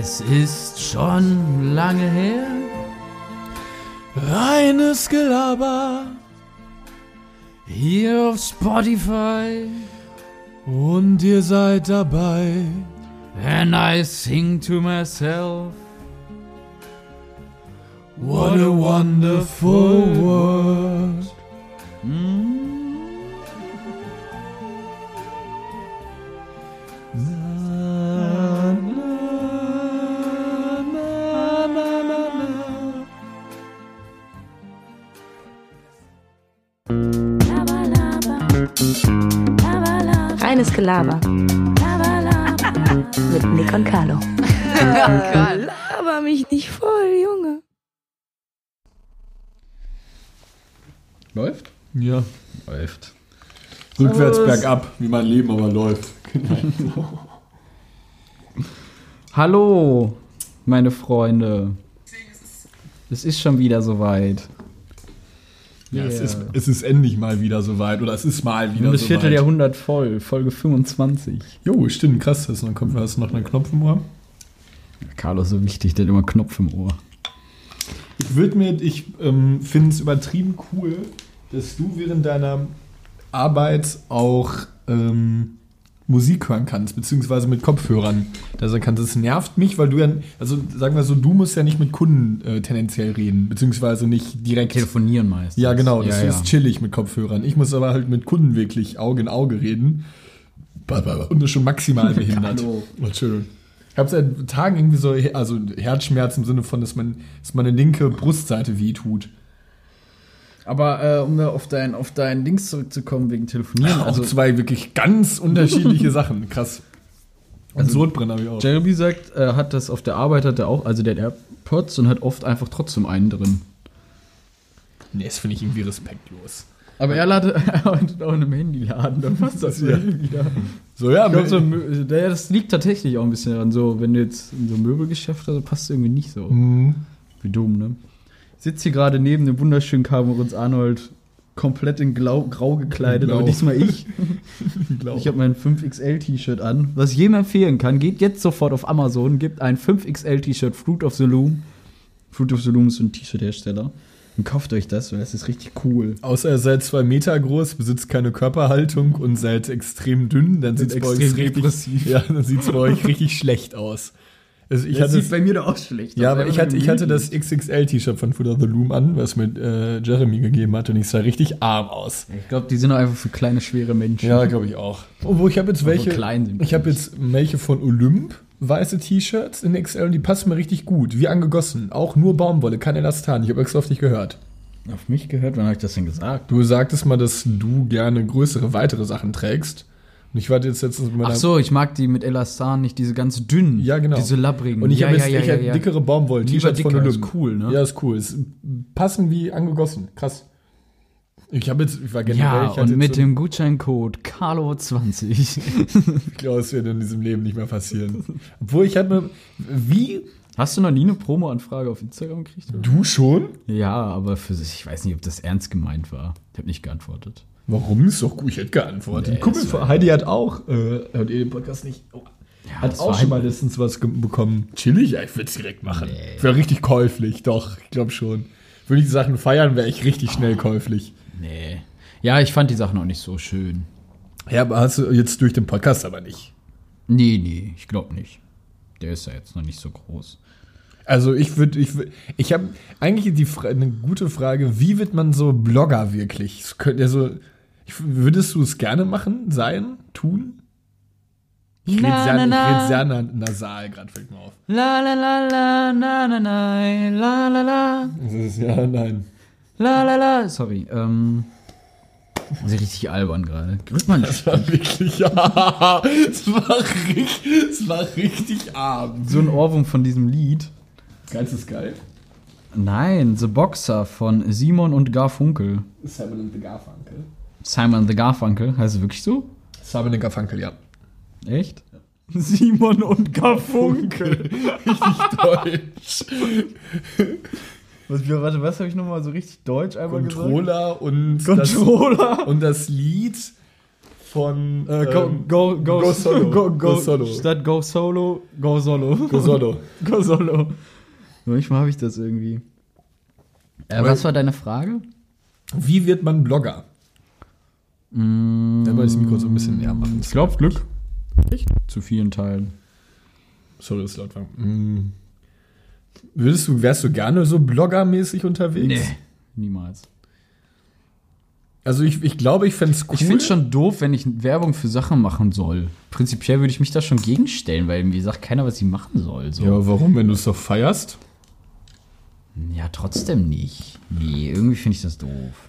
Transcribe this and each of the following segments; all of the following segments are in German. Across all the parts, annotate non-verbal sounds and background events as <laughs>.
Es ist schon lange her. Reines Gelaber. Hier auf Spotify. Und ihr seid dabei. And I sing to myself. What a wonderful world. Reines Gelaber. Mit Nick und Carlo. Laber mich nicht voll, Junge. Läuft? Ja, Läuft. rückwärts bergab, wie mein Leben aber läuft. <laughs> Hallo, meine Freunde. Es ist schon wieder soweit. Ja, es, ist, es ist endlich mal wieder soweit. Oder es ist mal wieder Und das soweit. Vierteljahrhundert voll, Folge 25. Jo, stimmt, krass. Hast du noch, kommt- hast du noch einen Knopf im Ohr? Carlos so wichtig, der hat immer einen Knopf im Ohr. Ich würde mir, ich ähm, finde es übertrieben cool, dass du während deiner Arbeit auch ähm, Musik hören kannst, beziehungsweise mit Kopfhörern da sein kannst. Das nervt mich, weil du ja, also sagen wir so, du musst ja nicht mit Kunden äh, tendenziell reden, beziehungsweise nicht direkt. Telefonieren meistens. Ja, genau, das ja, ist chillig mit Kopfhörern. Ich muss aber halt mit Kunden wirklich Auge in Auge reden. Und das ist schon maximal <laughs> behindert. Hallo. Entschuldigung. Ich habe seit Tagen irgendwie so, also Herzschmerz im Sinne von, dass, man, dass meine linke Brustseite wehtut. Aber äh, um da auf dein, auf dein Dings zurückzukommen wegen Telefonieren. Also zwei wirklich ganz unterschiedliche <laughs> Sachen. Krass. Und Also- Sodbrennen habe ich auch. Jeremy sagt, er hat das auf der Arbeit, hat er auch, also der AirPods und hat oft einfach trotzdem einen drin. Nee, das finde ich irgendwie respektlos. Aber er ladet <laughs> arbeitet auch in einem Handyladen, dann passt das <laughs> Ja. wieder. So, ja, Ich glaube, so, das liegt tatsächlich auch ein bisschen daran, so, wenn du jetzt in so ein Möbelgeschäft hast, passt irgendwie nicht so. Mhm. Wie dumm, ne? Sitze hier gerade neben dem wunderschönen Camerons Arnold, komplett in Glau, grau gekleidet, Blau. aber diesmal ich. <laughs> Ich habe mein 5XL-T-Shirt an. Was ich jedem empfehlen kann, geht jetzt sofort auf Amazon, gibt ein 5XL-T-Shirt Fruit of the Loom. Fruit of the Loom ist so ein T-Shirt-Hersteller. Und kauft euch das, weil das ist richtig cool. Außer ihr seid zwei Meter groß, besitzt keine Körperhaltung und seid extrem dünn, dann sieht es bei euch richtig, <laughs> ja, dann sieht's bei euch richtig schlecht aus. Also ich das hatte, sieht bei mir doch auch schlecht ja, aber ich hatte, ich hatte das XXL-T-Shirt von Foot of the Loom an, was mir äh, Jeremy gegeben hat, und ich sah richtig arm aus. Ich glaube, die sind einfach für kleine, schwere Menschen. Ja, glaube ich auch. Obwohl ich habe jetzt welche, ich habe jetzt welche von Olymp, weiße T-Shirts in XL und die passen mir richtig gut, wie angegossen. Auch nur Baumwolle, kein Elastan. Ich habe extra auf dich gehört. Auf mich gehört? Wann habe ich das denn gesagt? Du sagtest mal, dass du gerne größere, weitere Sachen trägst. Und ich warte jetzt letztens mit meiner Ach so, ich mag die mit Elastan, nicht diese ganz dünnen. Ja, genau. Diese labbrigen. Und ich ja, habe ja, jetzt ja, ich ja, ja. dickere Baumwoll-T-Shirts von Olymp. ist cool, ne? Ja, ist cool. Es passen wie angegossen. Krass. Ich habe jetzt, ich war generell, Ja, und mit so, dem Gutscheincode Carlo20. ich glaube, es wird in diesem Leben nicht mehr passieren. Obwohl ich hatte, wie, Hast du noch nie eine Promo-Anfrage auf Instagram gekriegt? du schon? Ja, aber für sich, ich weiß nicht, ob das ernst gemeint war. Ich habe nicht geantwortet. Warum? Ist doch gut, ich hätte geantwortet. Nee, Kumpel von Heidi hat auch, äh, hört ihr den Podcast nicht? Oh. Ja, Hat auch schon mal letztens was bekommen. Chillig? Ja, ich würde es direkt machen. Nee. Wäre richtig käuflich, doch, ich glaube schon. Würde ich die Sachen feiern, wäre ich richtig schnell käuflich. Nee. Ja, ich fand die Sachen auch nicht so schön. Ja, aber hast du jetzt durch den Podcast aber nicht. Nee, nee, ich glaube nicht. Der ist ja jetzt noch nicht so groß. Also ich würde, ich würd, ich habe eigentlich die eine gute Frage, wie wird man so Blogger wirklich? Es würdest du es gerne machen, sein, tun? Ich rede sehr, na, ich na. red sehr na, nasal, gerade fällt mir auf. La la la la na na na la la la Das ist, ja, nein. la la la. Sorry, ähm. Das ist richtig albern gerade. Grüß mal Das war wirklich, <laughs> ja, es war richtig, es war richtig arm. so ein Ohrwurm von diesem Lied. Geilst ist geil. Nein, The Boxer von Simon und Garfunkel. Simon and the Garfunkel. Simon the Garfunkel, heißt es wirklich so? Simon and Garfunkel, ja. Echt? Simon und Garfunkel. <laughs> Richtig deutsch. Was, warte, was habe ich nochmal so richtig deutsch einmal Controller und Controller. Das, und das Lied von Äh, go, ähm, go, go, Go Solo. <laughs> Go, go, Solo. Statt Go Solo, Go Solo. Go Solo. <laughs> go Solo. Manchmal habe ich das irgendwie. Äh, was war deine Frage? Wie wird man Blogger? Dann mal das Mikro so ein bisschen näher machen. Ich glaube Glück. Zu vielen Teilen. Sorry, das ist laut war. Mm. Würdest du, wärst du gerne so bloggermäßig unterwegs? Niemals. Also ich, ich glaube, ich fände es cool. Ich finde es schon doof, wenn ich Werbung für Sachen machen soll. Prinzipiell würde ich mich da schon gegenstellen, weil mir sagt keiner, was ich machen soll. So. Ja, warum, wenn du es doch feierst? Ja, trotzdem nicht. Nee, irgendwie finde ich das doof.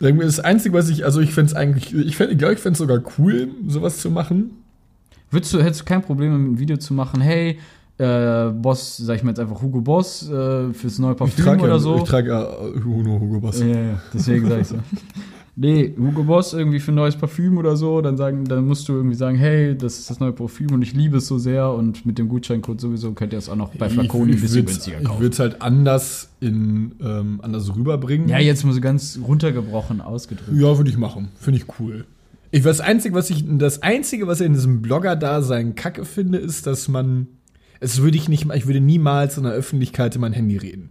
Irgendwie Das Einzige, was ich, also ich fände es eigentlich, ich, glaube, ich fände es sogar cool, sowas zu machen. Würdest du, hättest du kein Problem, einem Video zu machen, hey, äh, Boss, sag ich mal jetzt einfach Hugo Boss äh, fürs neue Parfüm oder ja, so? ich trage ja äh, Hugo, Boss. ja, ja, ja, deswegen sag ich so. <laughs> Nee, Hugo Boss irgendwie für ein neues Parfüm oder so, dann sagen, dann musst du irgendwie sagen, hey, das ist das neue Parfüm und ich liebe es so sehr und mit dem Gutscheincode sowieso könnt ihr es auch noch bei Flaconi ein bisschen günstiger Ich kaufen. würde es halt anders in ähm, anders rüberbringen. Ja, jetzt mal so ganz runtergebrochen ausgedrückt. Ja, würde ich machen. Finde ich cool. Ich, das Einzige, was ich, das Einzige, was ich in diesem Blogger-Dasein kacke finde, ist, dass man, es würde ich nicht, ich würde niemals in der Öffentlichkeit in mein Handy reden.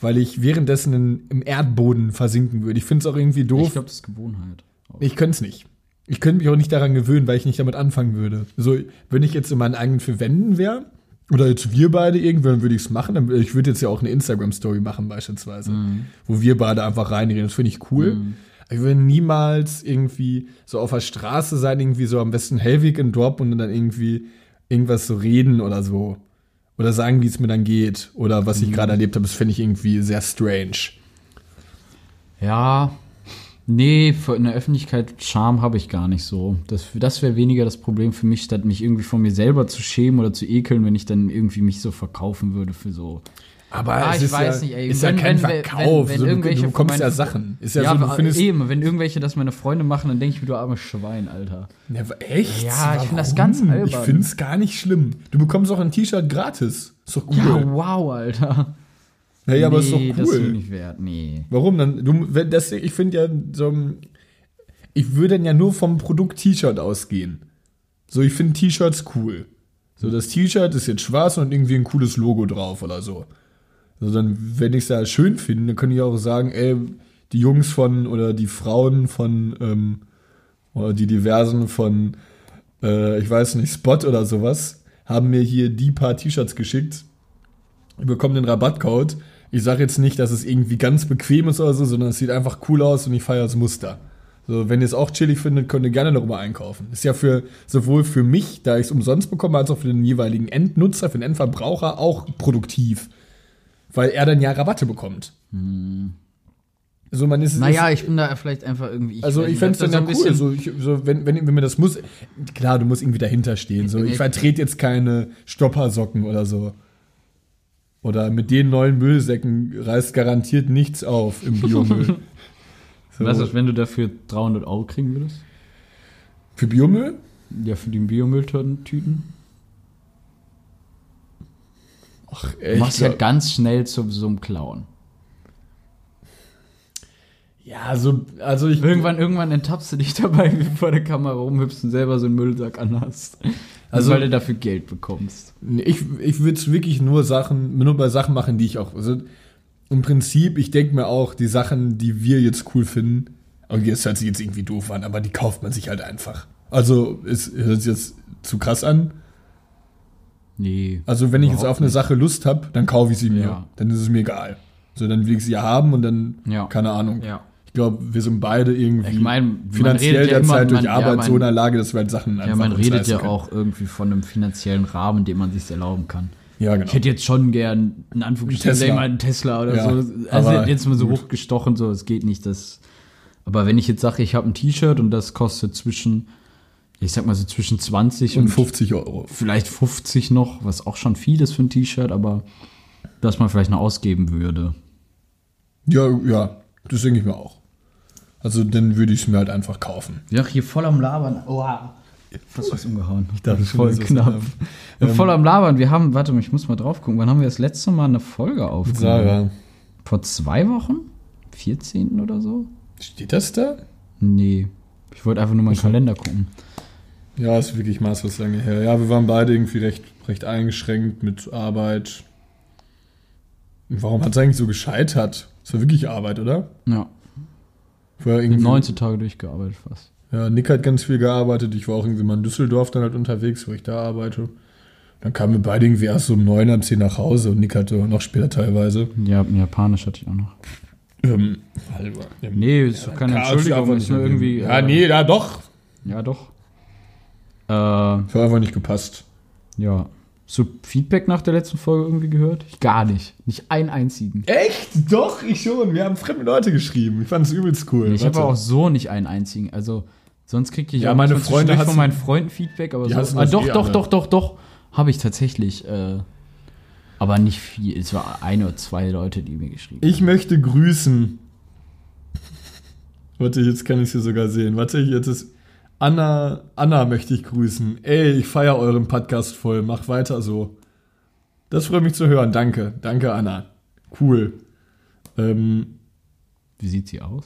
Weil ich währenddessen in, im Erdboden versinken würde. Ich finde es auch irgendwie Ich doof. glaube, das ist Gewohnheit. Ich könnte es nicht. Ich könnte mich auch nicht daran gewöhnen, weil ich nicht damit anfangen würde. So, wenn ich jetzt in meinen eigenen vier Wänden wäre, oder jetzt wir beide irgendwann würde ich es machen, ich würde jetzt ja auch eine Instagram-Story machen beispielsweise, wo wir beide einfach reinreden. Das finde ich cool. Ich würde niemals irgendwie so auf der Straße sein, irgendwie so am besten Hellweg in Drop und dann irgendwie irgendwas so reden oder so. Oder sagen, wie es mir dann geht. Oder was ich gerade erlebt habe, das finde ich irgendwie sehr strange. Ja, nee, in der Öffentlichkeit Charme habe ich gar nicht so. Das, das wäre weniger das Problem für mich, statt mich irgendwie von mir selber zu schämen oder zu ekeln, wenn ich dann irgendwie mich so verkaufen würde für so. Aber Ah, es ich ist weiß ja, nicht, ey. Ist Wenn- ja kein wenn- wenn- Verkauf. wenn so, du, irgendwelche du von bekommst ja Sachen. Ist ja, Ja, so, du findest. eben, wenn irgendwelche das meine Freunde machen, dann denke ich mir, du armes Schwein, Alter. Ja, echt? Ja, ich find das Warum? ganz albern. Ich finde es gar nicht schlimm. Du bekommst auch ein T-Shirt gratis. Ist doch cool. Ja, wow, Alter. Naja, aber ist doch nee, das ist cool. nicht wert, nee. Warum dann? Du, wenn das, ich finde ja so. Ich würde dann ja nur vom Produkt T-Shirt ausgehen. So, ich finde T-Shirts cool. So, das T-Shirt ist jetzt schwarz und irgendwie ein cooles Logo drauf oder so. Also dann, wenn ich es ja schön finde, dann kann ich auch sagen, ey, die Jungs von oder die Frauen von ähm, oder die diversen von, äh, ich weiß nicht, Spot oder sowas, haben mir hier die paar T-Shirts geschickt. Ich bekomme den Rabattcode. Ich sage jetzt nicht, dass es irgendwie ganz bequem ist oder so, sondern es sieht einfach cool aus und ich feiere das Muster. So, wenn ihr es auch chillig findet, könnt ihr gerne darüber einkaufen. Ist ja für sowohl für mich, da ich es umsonst bekomme, als auch für den jeweiligen Endnutzer, für den Endverbraucher auch produktiv. Weil er dann ja Rabatte bekommt. Also man ist Naja, ist, ich bin da vielleicht einfach irgendwie. also weiß ich fände es dann da ja so ein cool. bisschen- So, ich, so wenn, wenn, wenn mir das muss, klar, du musst irgendwie dahinter stehen. So, ich vertrete jetzt keine Stoppersocken oder so. Oder mit den neuen Müllsäcken reißt garantiert nichts auf im <laughs> Biomüll. so. Was ist, wenn du dafür 300 Euro kriegen würdest? Für Biomüll? Ja, für die Biomülltüten. Ach, Du machst ja ganz schnell zu so einem Clown. ja, so, also ich. Irgendwann, irgendwann enttappst du dich <laughs> dabei, wie du vor der Kamera rumhüpfst und selber so einen Müllsack anhast. Also, Also- weil du dafür Geld bekommst. Ich, ich würde es wirklich nur Sachen, nur bei Sachen machen, die ich auch. Also im Prinzip, ich denke mir auch, die Sachen, die wir jetzt cool finden, okay, das hört sich jetzt irgendwie doof an, aber die kauft man sich halt einfach. Also, es hört sich jetzt zu krass an. Nee. Also, wenn ich jetzt auf eine nicht. Sache Lust habe, dann kaufe ich sie mir. Ja. Dann ist es mir egal. So, dann will ich sie ja haben und dann, Ja. keine Ahnung. Ja. Ich glaube, wir sind beide irgendwie Ich mein, finanziell redet ja derzeit durch man- ja, Arbeit man- so in der Lage, dass wir halt Sachen Ja, man redet ja auch irgendwie von einem finanziellen Rahmen, den man sich erlauben kann. Ja, genau. Ich hätte jetzt schon gern in Anführungsstrichen mal, einen Tesla oder Ja, so. Also jetzt mal so gut. hochgestochen, so, es geht nicht. Das. Aber wenn ich jetzt sage, ich habe ein T-Shirt und das kostet zwischen, ich sag mal so zwischen 20 und und, 50 Euro. vielleicht 50 noch, was auch schon viel ist für ein T-Shirt, aber dass man vielleicht noch ausgeben würde. Ja, ja, das denke ich mir auch. Also dann würde ich es mir halt einfach kaufen. Ja, hier voll am Labern. Oha. Fast was umgehauen. Ich dachte das ist schon, voll knapp. ähm, voll am Labern. Wir haben, warte mal, ich muss mal drauf gucken. Wann haben wir das letzte Mal eine Folge aufgenommen? Vor zwei Wochen? 14. oder so? Steht das da? Nee. Ich wollte einfach nur meinen Kalender gucken. Ja, ist wirklich maßlos lange her. Ja, wir waren beide irgendwie recht, recht eingeschränkt mit Arbeit. Warum hat es eigentlich so gescheitert? Das war wirklich Arbeit, oder? Ja. War irgendwie, 19 Tage durchgearbeitet fast. Ja, Nick hat ganz viel gearbeitet. Ich war auch irgendwie mal in Düsseldorf dann halt unterwegs, wo ich da arbeite. Dann kamen wir beide irgendwie erst so um neun, halb zehn nach Hause und Nick hatte noch später teilweise. Ja, Japanisch hatte ich auch noch. Ähm, halber. Nee, ist doch keine Entschuldigung, ist nur irgendwie. Ja, äh, nee, da doch. Ja, doch. Äh, Hat einfach nicht gepasst. ja. So Feedback nach der letzten Folge irgendwie gehört? Ich gar nicht. Nicht einen einzigen. Echt? Doch, ich schon. Wir haben fremde Leute geschrieben. Ich fand es übelst cool. Ich habe auch so nicht einen einzigen. Also, sonst kriege ich Ja, meine Freunde von meinen Freunden Feedback, aber so. Ah, doch, eh doch, alle. doch, doch, doch. Habe ich tatsächlich. Äh, aber nicht viel. Es war ein oder zwei Leute, die mir geschrieben Ich möchte grüßen. Warte, jetzt kann ich es hier sogar sehen. Warte, jetzt ist Anna. Anna möchte ich grüßen. Ey, ich feiere euren Podcast voll. Mach weiter so. Das freut mich zu hören. Danke. Danke, Anna. Cool. Ähm, Wie sieht sie aus?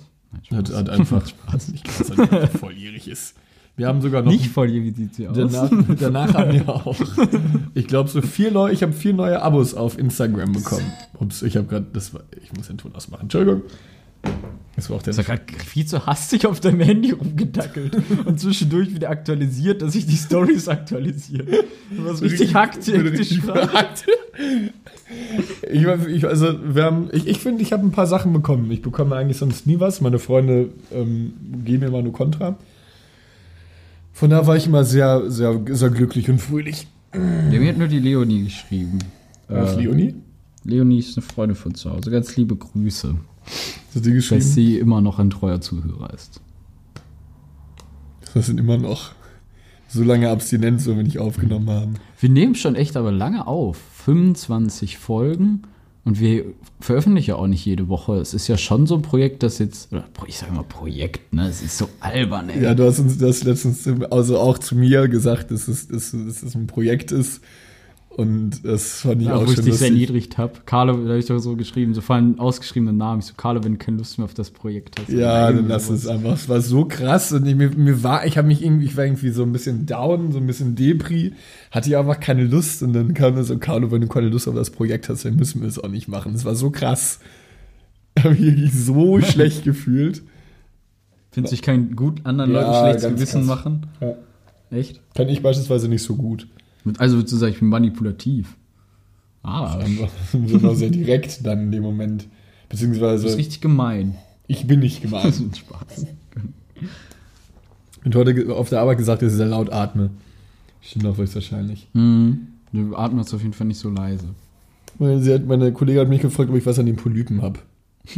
Nein, hat, hat einfach <laughs> Spaß. Ich glaube, dass er volljährig ist. Wir haben sogar noch. Nicht voll, wie sieht sie aus? Danach, danach haben wir auch. Ich glaube, so vier Leute, ich habe vier neue Abos auf Instagram bekommen. Ups, ich habe gerade, das war, ich muss den Ton ausmachen. Entschuldigung. Das war auch der. Hast gerade viel zu hastig auf deinem Handy rumgedackelt <laughs> und zwischendurch wieder aktualisiert, dass sich die Stories aktualisieren. Du warst richtig Ich hektisch. Ich, ich, also, wir haben, ich, ich finde, ich habe ein paar Sachen bekommen. Ich bekomme eigentlich sonst nie was. Meine Freunde ähm, geben mir immer nur Kontra. Von da war ich immer sehr, sehr, sehr glücklich und fröhlich. Ja, mir hat nur die Leonie geschrieben. Was, Äh, Leonie? Leonie ist eine Freundin von zu Hause. Ganz liebe Grüße. Hat die geschrieben. Dass sie immer noch ein treuer Zuhörer ist. Das sind immer noch so lange Abstinenz, wenn wir nicht aufgenommen haben. Wir nehmen schon echt aber lange auf. 25 Folgen. Und wir veröffentlichen ja auch nicht jede Woche. Es ist ja schon so ein Projekt, das jetzt, oder ich sage mal Projekt, ne? Es ist so albern, ey. Ja, du hast uns das letztens also auch zu mir gesagt, dass es, dass es ein Projekt ist. Und das fand ich Ja, auch wo ich schon dich sehr lustig. niedrigt habe. Carlo, da habe ich doch so geschrieben, so vor allem ausgeschriebenen Namen. Ich so, Carlo, wenn du keine Lust mehr auf das Projekt hast. Ja, dann lass es einfach. Es war so krass und ich, mir, mir war, ich habe mich irgendwie, ich war irgendwie so ein bisschen down, so ein bisschen Depri, hatte ich einfach keine Lust und dann kam mir so, Carlo, wenn du keine Lust auf das Projekt hast, dann müssen wir es auch nicht machen. Es war so krass. <laughs> Ich habe mich wirklich so <laughs> schlecht gefühlt. Findest du, ich kann gut anderen Ja, Leuten schlechtes Gewissen krass. machen? Ja. Echt? Kann ich beispielsweise nicht so gut. Also würdest du sagen, ich bin manipulativ? Ah, das Einfach so sehr direkt dann in dem Moment. Beziehungsweise, ist richtig gemein. ich bin nicht Das gemeint. ist ein Spaß. Und heute auf der Arbeit gesagt, dass ich sehr laut atme. Stimmt auch höchstwahrscheinlich. Mhm. Du atmest auf jeden Fall nicht so leise. Meine, hat, meine Kollegin hat mich gefragt, ob ich was an den Polypen habe. <laughs>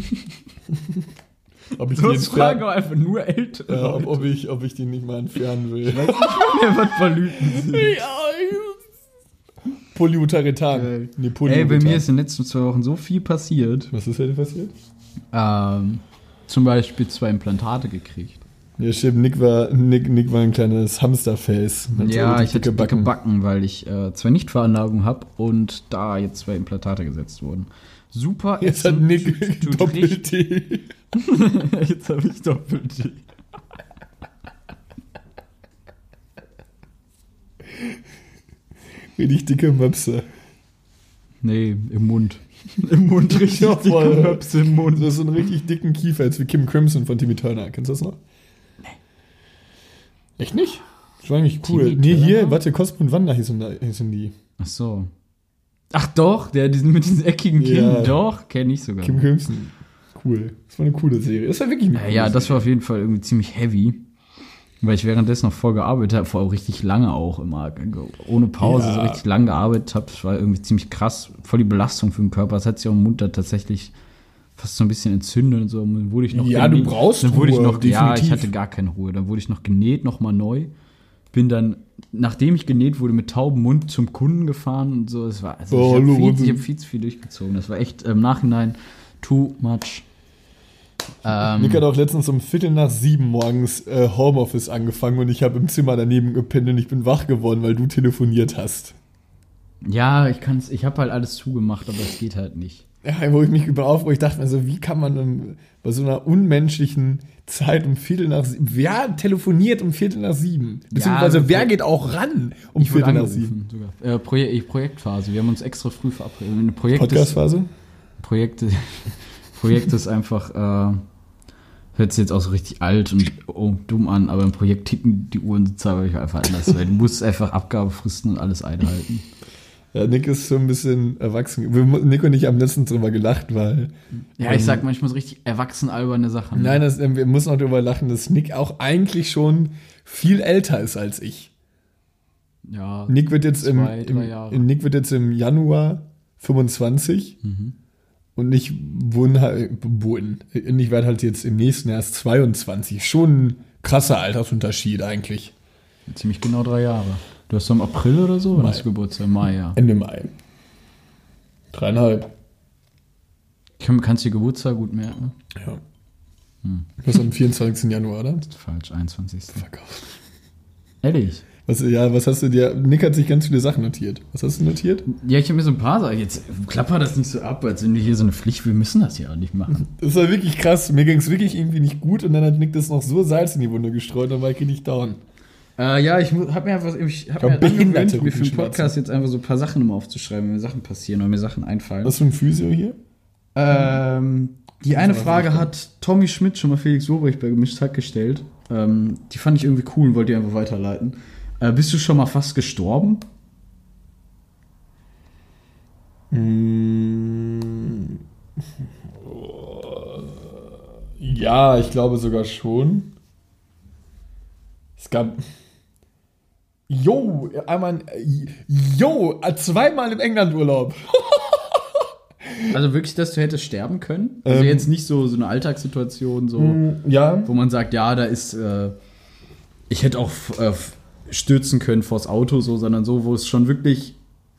ob ich die entfernen- aber einfach nur ältere ja, ob, ob, ich, ob ich die nicht mal entfernen will. mehr, was Polypen sind. <laughs> Polyuteretan. Nee, Ey, bei mir ist in den letzten zwei Wochen so viel passiert. Was ist denn passiert? Ähm, zum Beispiel zwei Implantate gekriegt. Ja, stimmt. Nick war, Nick, Nick war ein kleines Hamsterface. Ja, ich hatte dicke Backen, weil ich äh, zwei Nichtveranlagung habe und da jetzt zwei Implantate gesetzt wurden. Super. Jetzt hat ätzend, Nick tut- Doppel-T. <laughs> Jetzt habe ich Doppel-T. Richtig dicke Möpse. Nee, im Mund. Im Mund <laughs> richtig Ja, dicke voll. Möpse im Mund. Das ist so einen richtig dicken Kiefer, jetzt wie Kim Crimson von Timmy Turner. Kennst du das noch? Nee. Echt nicht? Das war eigentlich cool. Timmy nee, hier, Turner? warte, Cosmo und Wanda hießen, hießen die. Ach so. Ach doch, der diesen, mit diesen eckigen Kinn. Ja. Doch, kenne ich sogar. Kim Crimson. Cool. Das war eine coole Serie. Das war wirklich eine Ja, coole ja, das war auf jeden Fall irgendwie ziemlich heavy. Weil ich währenddessen noch voll gearbeitet habe, vor allem richtig lange auch immer, ohne Pause Ja. so richtig lange gearbeitet habe. Das war irgendwie ziemlich krass, voll die Belastung für den Körper. Es hat sich auch im Mund da tatsächlich fast so ein bisschen entzündet und so. Und dann wurde ich noch Ja, du brauchst dann wurde ich Ruhe, noch, Ja, ich definitiv. hatte gar keine Ruhe. Dann wurde ich noch genäht, nochmal neu. Bin dann, nachdem ich genäht wurde, mit taubem Mund zum Kunden gefahren und so. Es war, also Oh, ich habe viel, ich hab viel zu viel durchgezogen. Das war echt im Nachhinein too much. Ähm, Nick hat auch letztens um Viertel nach sieben morgens äh, Homeoffice angefangen und ich habe im Zimmer daneben gepennt und ich bin wach geworden, weil du telefoniert hast. Ja, ich kann's, ich habe halt alles zugemacht, aber es geht halt nicht. Ja, wo ich mich über aufrufe, ich dachte mir so, wie kann man bei so einer unmenschlichen Zeit um Viertel nach sieben, wer telefoniert um Viertel nach sieben? Beziehungsweise Ja, wer geht auch ran um Ich Viertel nach sieben? Äh, Proje ich, Projektphase. Wir haben uns extra früh verabredet. Eine Projekt ist, Podcastphase? Projekt, <laughs> Projekt ist einfach, äh, hört sich jetzt auch so richtig alt und oh, dumm an, aber im Projekt ticken die Uhren zeitlich einfach anders, weil du musst einfach Abgabefristen und alles einhalten. Ja, Nick ist so ein bisschen erwachsen. Nick und ich haben letztens drüber gelacht, weil. Ja, ich sag manchmal so richtig erwachsen alberne Sachen. Nein, das, äh, wir müssen auch darüber lachen, dass Nick auch eigentlich schon viel älter ist als ich. Ja, Nick wird jetzt im, Zwei, drei Jahre. im Nick wird jetzt im Januar 25 Mhm. und ich wohne halt wohnen. Und ich werde halt jetzt im nächsten Jahr erst 22. Schon ein krasser Altersunterschied eigentlich. ziemlich genau drei Jahre. Du hast doch im April oder so? Mai. hast du Geburtstag? Mai, ja. Ende Mai. Dreieinhalb. Kann, kannst du die Geburtstag gut merken? Ja. Hm. Das ist am 24. Januar, oder? Falsch, 21. Verkauft. Ehrlich? Was, ja, was hast du dir? Nick hat sich ganz viele Sachen notiert. Was hast du notiert? Ja, ich habe mir so ein paar Sachen. Jetzt klapper das nicht so ab, als wenn wir hier so eine Pflicht, wir müssen das ja auch nicht machen. <laughs> Das war wirklich krass. Mir ging es wirklich irgendwie nicht gut und dann hat Nick das noch so Salz in die Wunde gestreut, dann war ich richtig down. Äh, ja, ich habe mir einfach, ich hab glaub, mir halt angewöhnt, mir für den. Podcast jetzt einfach so ein paar Sachen immer aufzuschreiben, wenn mir Sachen passieren oder mir Sachen einfallen. Was für ein Physio hier? Ähm, die eine Frage hat Tommy Schmidt schon mal Felix Lobrecht bei Gemischt Hack gestellt. Ähm, die fand ich irgendwie cool und wollte die einfach weiterleiten. Äh, bist du schon mal fast gestorben? Mm. Ja, ich glaube sogar schon. Es gab. Jo, einmal. Jo, zweimal im England-Urlaub. <laughs> Also wirklich, dass du hättest sterben können? Also Ähm. jetzt nicht so, so eine Alltagssituation, so, Ja. wo man sagt, ja, da ist, äh, ich hätte auch äh, stürzen können vors Auto, so, sondern so, wo es schon wirklich,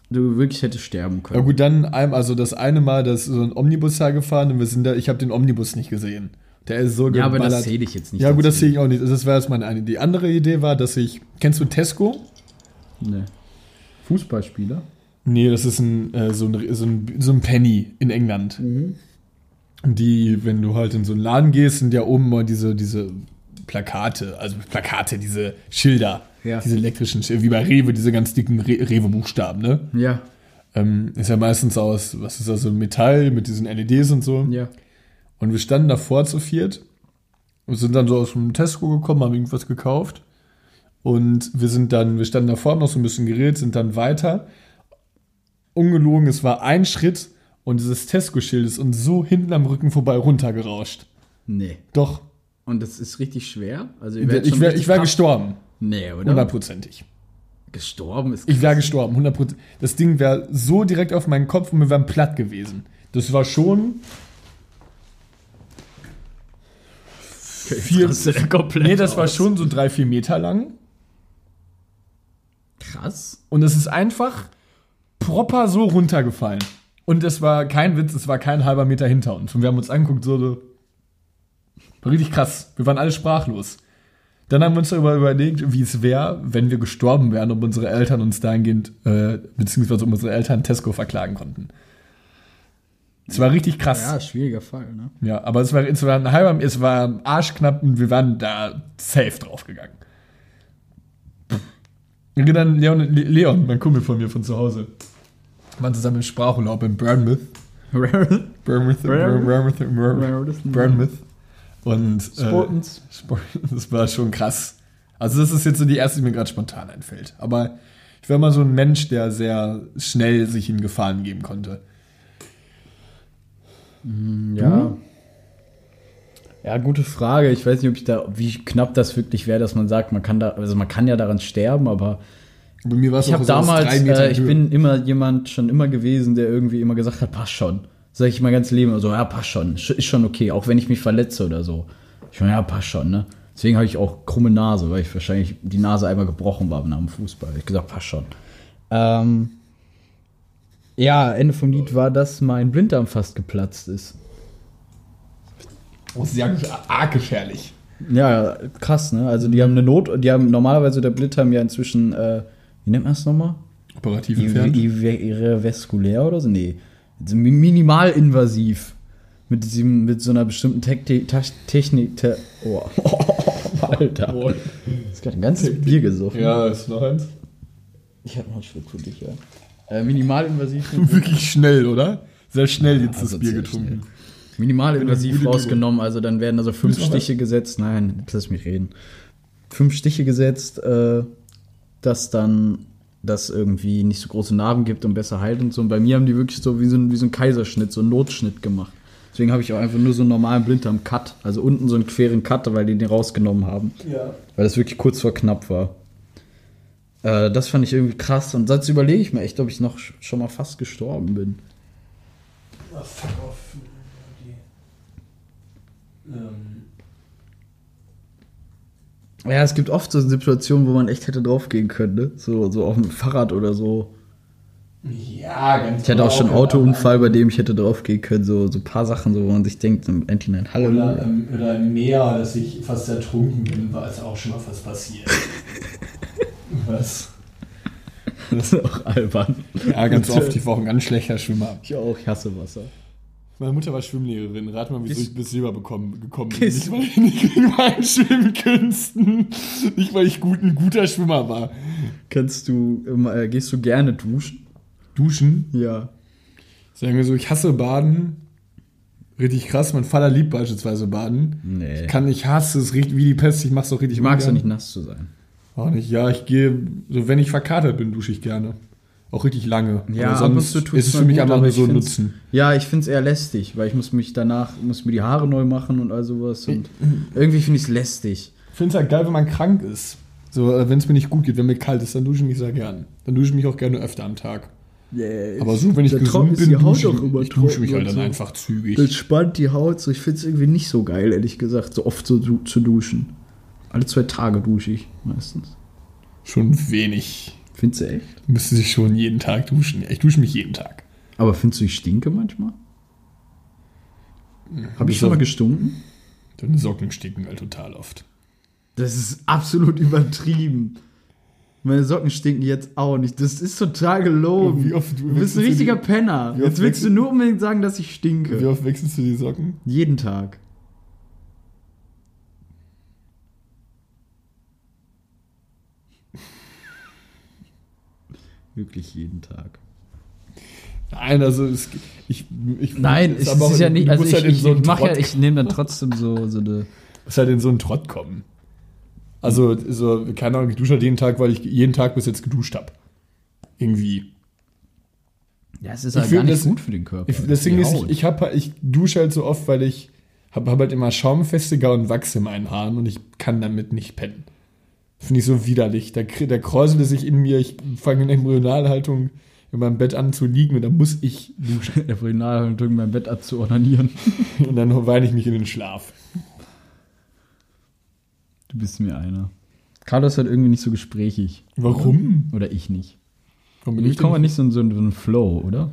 du wirklich hättest sterben Ja können. gut, dann also das eine Mal, da ist so ein Omnibus hergefahren und wir sind da, ich habe den Omnibus nicht gesehen. Der ist so Ja, aber das geballert. zähle ich jetzt nicht. Ja gut, das sehe ich auch nicht. Das jetzt meine eine. Die andere Idee war, dass ich, kennst du Tesco? Nee. Fußballspieler? Nee, das ist ein, äh, so, ein, so, ein, so ein Penny in England. Mhm. Die, wenn du halt in so einen Laden gehst, sind ja oben mal diese, diese Plakate, also Plakate, diese Schilder, Ja. diese elektrischen Schilder, wie bei Rewe, diese ganz dicken Re Rewe-Buchstaben, ne? Ja. Ähm, ist ja meistens aus, was ist das, so ein Metall mit diesen LEDs und so. Ja. Und wir standen davor zu viert und sind dann so aus dem Tesco gekommen, haben irgendwas gekauft. Und wir sind dann, wir standen davor, haben noch so ein bisschen geredet, sind dann weiter. Ungelogen, es war ein Schritt und dieses Tesco-Schild ist uns so hinten am Rücken vorbei runtergerauscht. Nee. Doch, Und das ist richtig schwer? Also ich, ich wäre wär krass- gestorben. Nee, oder? Hundertprozentig. Gestorben ist Ich wäre gestorben, 100%. Das Ding wäre so direkt auf meinen Kopf und wir wären platt gewesen. Das war schon. Vier, Das ist ja komplett nee, das war aus. schon so drei, vier Meter lang. krass. Und es ist einfach proper so runtergefallen. Und es war kein Witz, es war kein halber Meter hinter uns. Und wir haben uns angeguckt, so, so war richtig krass. Wir waren alle sprachlos. Dann haben wir uns darüber überlegt, wie es wäre, wenn wir gestorben wären, ob unsere Eltern uns dahingehend, äh, beziehungsweise ob unsere Eltern Tesco verklagen konnten. Es war richtig krass. Ja, schwieriger Fall, ne? Ja, aber es war, es war ein halber, es war arschknapp und wir waren da safe draufgegangen. Und dann Leon, Le- Leon, mein Kumpel von mir von zu Hause, waren zusammen im Sprachurlaub in Bournemouth. Bournemouth, Bournemouth, Bournemouth, Bournemouth. Und äh, Sportens. Sport- das war schon krass. Also das ist jetzt so die erste, die mir gerade spontan einfällt. Aber ich war mal so ein Mensch, der sehr schnell sich in Gefahren geben konnte. Ja. Ja, gute Frage. Ich weiß nicht, ob ich da, wie knapp das wirklich wäre, dass man sagt, man kann da, also man kann ja daran sterben, aber Bei mir war es ich habe so damals, äh, ich Höhe. bin immer jemand schon immer gewesen, der irgendwie immer gesagt hat, passt schon. Sag ich mein ganzes Leben so, ja, passt schon, Sch- ist schon okay, auch wenn ich mich verletze oder so. Ich meine, ja, passt schon, ne? Deswegen habe ich auch krumme Nase, weil ich wahrscheinlich die Nase einmal gebrochen war nach dem Fußball. Ich gesagt, passt schon. Ähm, ja, Ende vom Lied war, dass mein Blinddarm fast geplatzt ist. Oh, sehr arg gefährlich. Ja, krass, ne? Also die haben eine Not, die haben normalerweise der Blinddarm ja inzwischen, äh, wie nennt man das nochmal? Operativ entfernt. Irrevaskulär oder so? Nee. So mi- Minimalinvasiv. Mit, diesem, mit so einer bestimmten Technik. Te oh. <laughs> Alter. Boah. Das gerade ein ganzes Bier gesoffen. Ja, ist noch eins. Ich hab noch einen Schluck für dich, ja. Äh, minimalinvasiv. <laughs> Wirklich schnell, oder? Sehr schnell jetzt also das Bier getrunken. Minimalinvasiv rausgenommen, also dann werden also fünf Stiche gesetzt. Nein, lass mich reden. Fünf Stiche gesetzt, äh, dass dann das irgendwie nicht so große Narben gibt und besser heilt und so. Und bei mir haben die wirklich so wie so ein, wie so ein Kaiserschnitt, so einen Notschnitt gemacht. Deswegen habe ich auch einfach nur so einen normalen Blinddarm-Cut, also unten so einen queren Cut, weil die den rausgenommen haben. Ja. Weil das wirklich kurz vor knapp war. Äh, das fand ich irgendwie krass. Und sonst überlege ich mir echt, ob ich noch sch- schon mal fast gestorben bin. Ah, fuck off. Ähm, Ja, es gibt oft so Situationen, wo man echt hätte draufgehen können, ne? So, so auf dem Fahrrad oder so. ja, ganz Ich hatte auch schon einen genau. Autounfall, bei dem ich hätte draufgehen können. So, so ein paar Sachen, so, wo man sich denkt, im Endeffekt, Oder, Halleluja. ähm, oder im Meer, dass ich fast ertrunken bin, war es auch schon mal fast passiert. <laughs> Was? Das ist auch albern. Ja, ganz oft. Ich war auch ein ganz schlechter Schwimmer. Ich auch, ich hasse Wasser. Meine Mutter war Schwimmlehrerin. Rat mal, wieso Gehst- ich bis Silber bekommen, gekommen bin. Nicht, weil ich nicht wegen meinen Schwimmkünsten. Nicht, weil ich gut, ein guter Schwimmer war. Kannst du, immer, äh, gehst du gerne duschen? Duschen. Ja. Sagen wir so, ich hasse Baden. Richtig krass. Mein Vater liebt beispielsweise Baden. Nee. Ich kann, ich hasse es wie die Pest. Ich mach's auch richtig Ich mag es ja ungern. nicht nass zu sein. Auch nicht. Ja, ich gehe, so wenn ich verkatert bin, dusche ich gerne. Auch richtig lange. Ja, Aber ab sonst zu tut's ist es für mich einfach nur so ein Nutzen. Ja, ich finde es eher lästig, weil ich muss mich danach, muss mir die Haare neu machen und all sowas. Und irgendwie finde ich es lästig. Ich finde es halt geil, wenn man krank ist. So, wenn es mir nicht gut geht, wenn mir kalt ist, dann dusche ich mich sehr gern. Dann dusche ich mich auch gerne öfter am Tag. Aber so, wenn ich gesund bin, die Haut dusche ich, ich dusche mich halt dann so. einfach zügig. Das spannt die Haut so. Ich finde es irgendwie nicht so geil, ehrlich gesagt, so oft so zu duschen. Alle zwei Tage dusche ich meistens. Schon wenig. Findest du echt? Müsste sich schon jeden Tag duschen. Ja, ich dusche mich jeden Tag. Aber findest du, ich stinke manchmal? Habe ich schon mal gestunken? Deine Socken stinken halt total oft. Das ist absolut <laughs> übertrieben. Meine Socken stinken jetzt auch nicht. Das ist total gelogen. Wie oft- du bist ein du richtiger Penner. Jetzt willst du nur unbedingt sagen, dass ich stinke. Wie oft wechselst du die Socken? Jeden Tag. Wirklich jeden Tag. Nein, also es, ich, ich Nein, es ist ja nicht. Also ich, halt ich, so ich, ja, ich nehme dann trotzdem so, so eine. <laughs> musst halt in so einen Trott kommen. Also, so, keine Ahnung, ich dusche halt jeden Tag, weil ich jeden Tag bis jetzt geduscht habe. Irgendwie. Ja, es ist halt gar nicht das- gut für den Körper. Ich, die ist, ich, ich, hab, ich dusche halt so oft, weil ich habe hab halt immer Schaumfestiger und Wachs in meinen Haaren und ich kann damit nicht pennen. Finde ich so widerlich. Da, da kräuselt es sich in mir, ich fange in Embryonalhaltung in meinem Bett an zu liegen und dann muss ich duschen. <laughs> der Originalhaltung mein Bett abzuordnieren. <laughs> Und dann weine ich mich in den Schlaf. Du bist mir einer. Carlos hat irgendwie nicht so gesprächig. Warum? Oder ich nicht. Warum bin Ich ich komme nicht so in so einen so einen Flow, oder?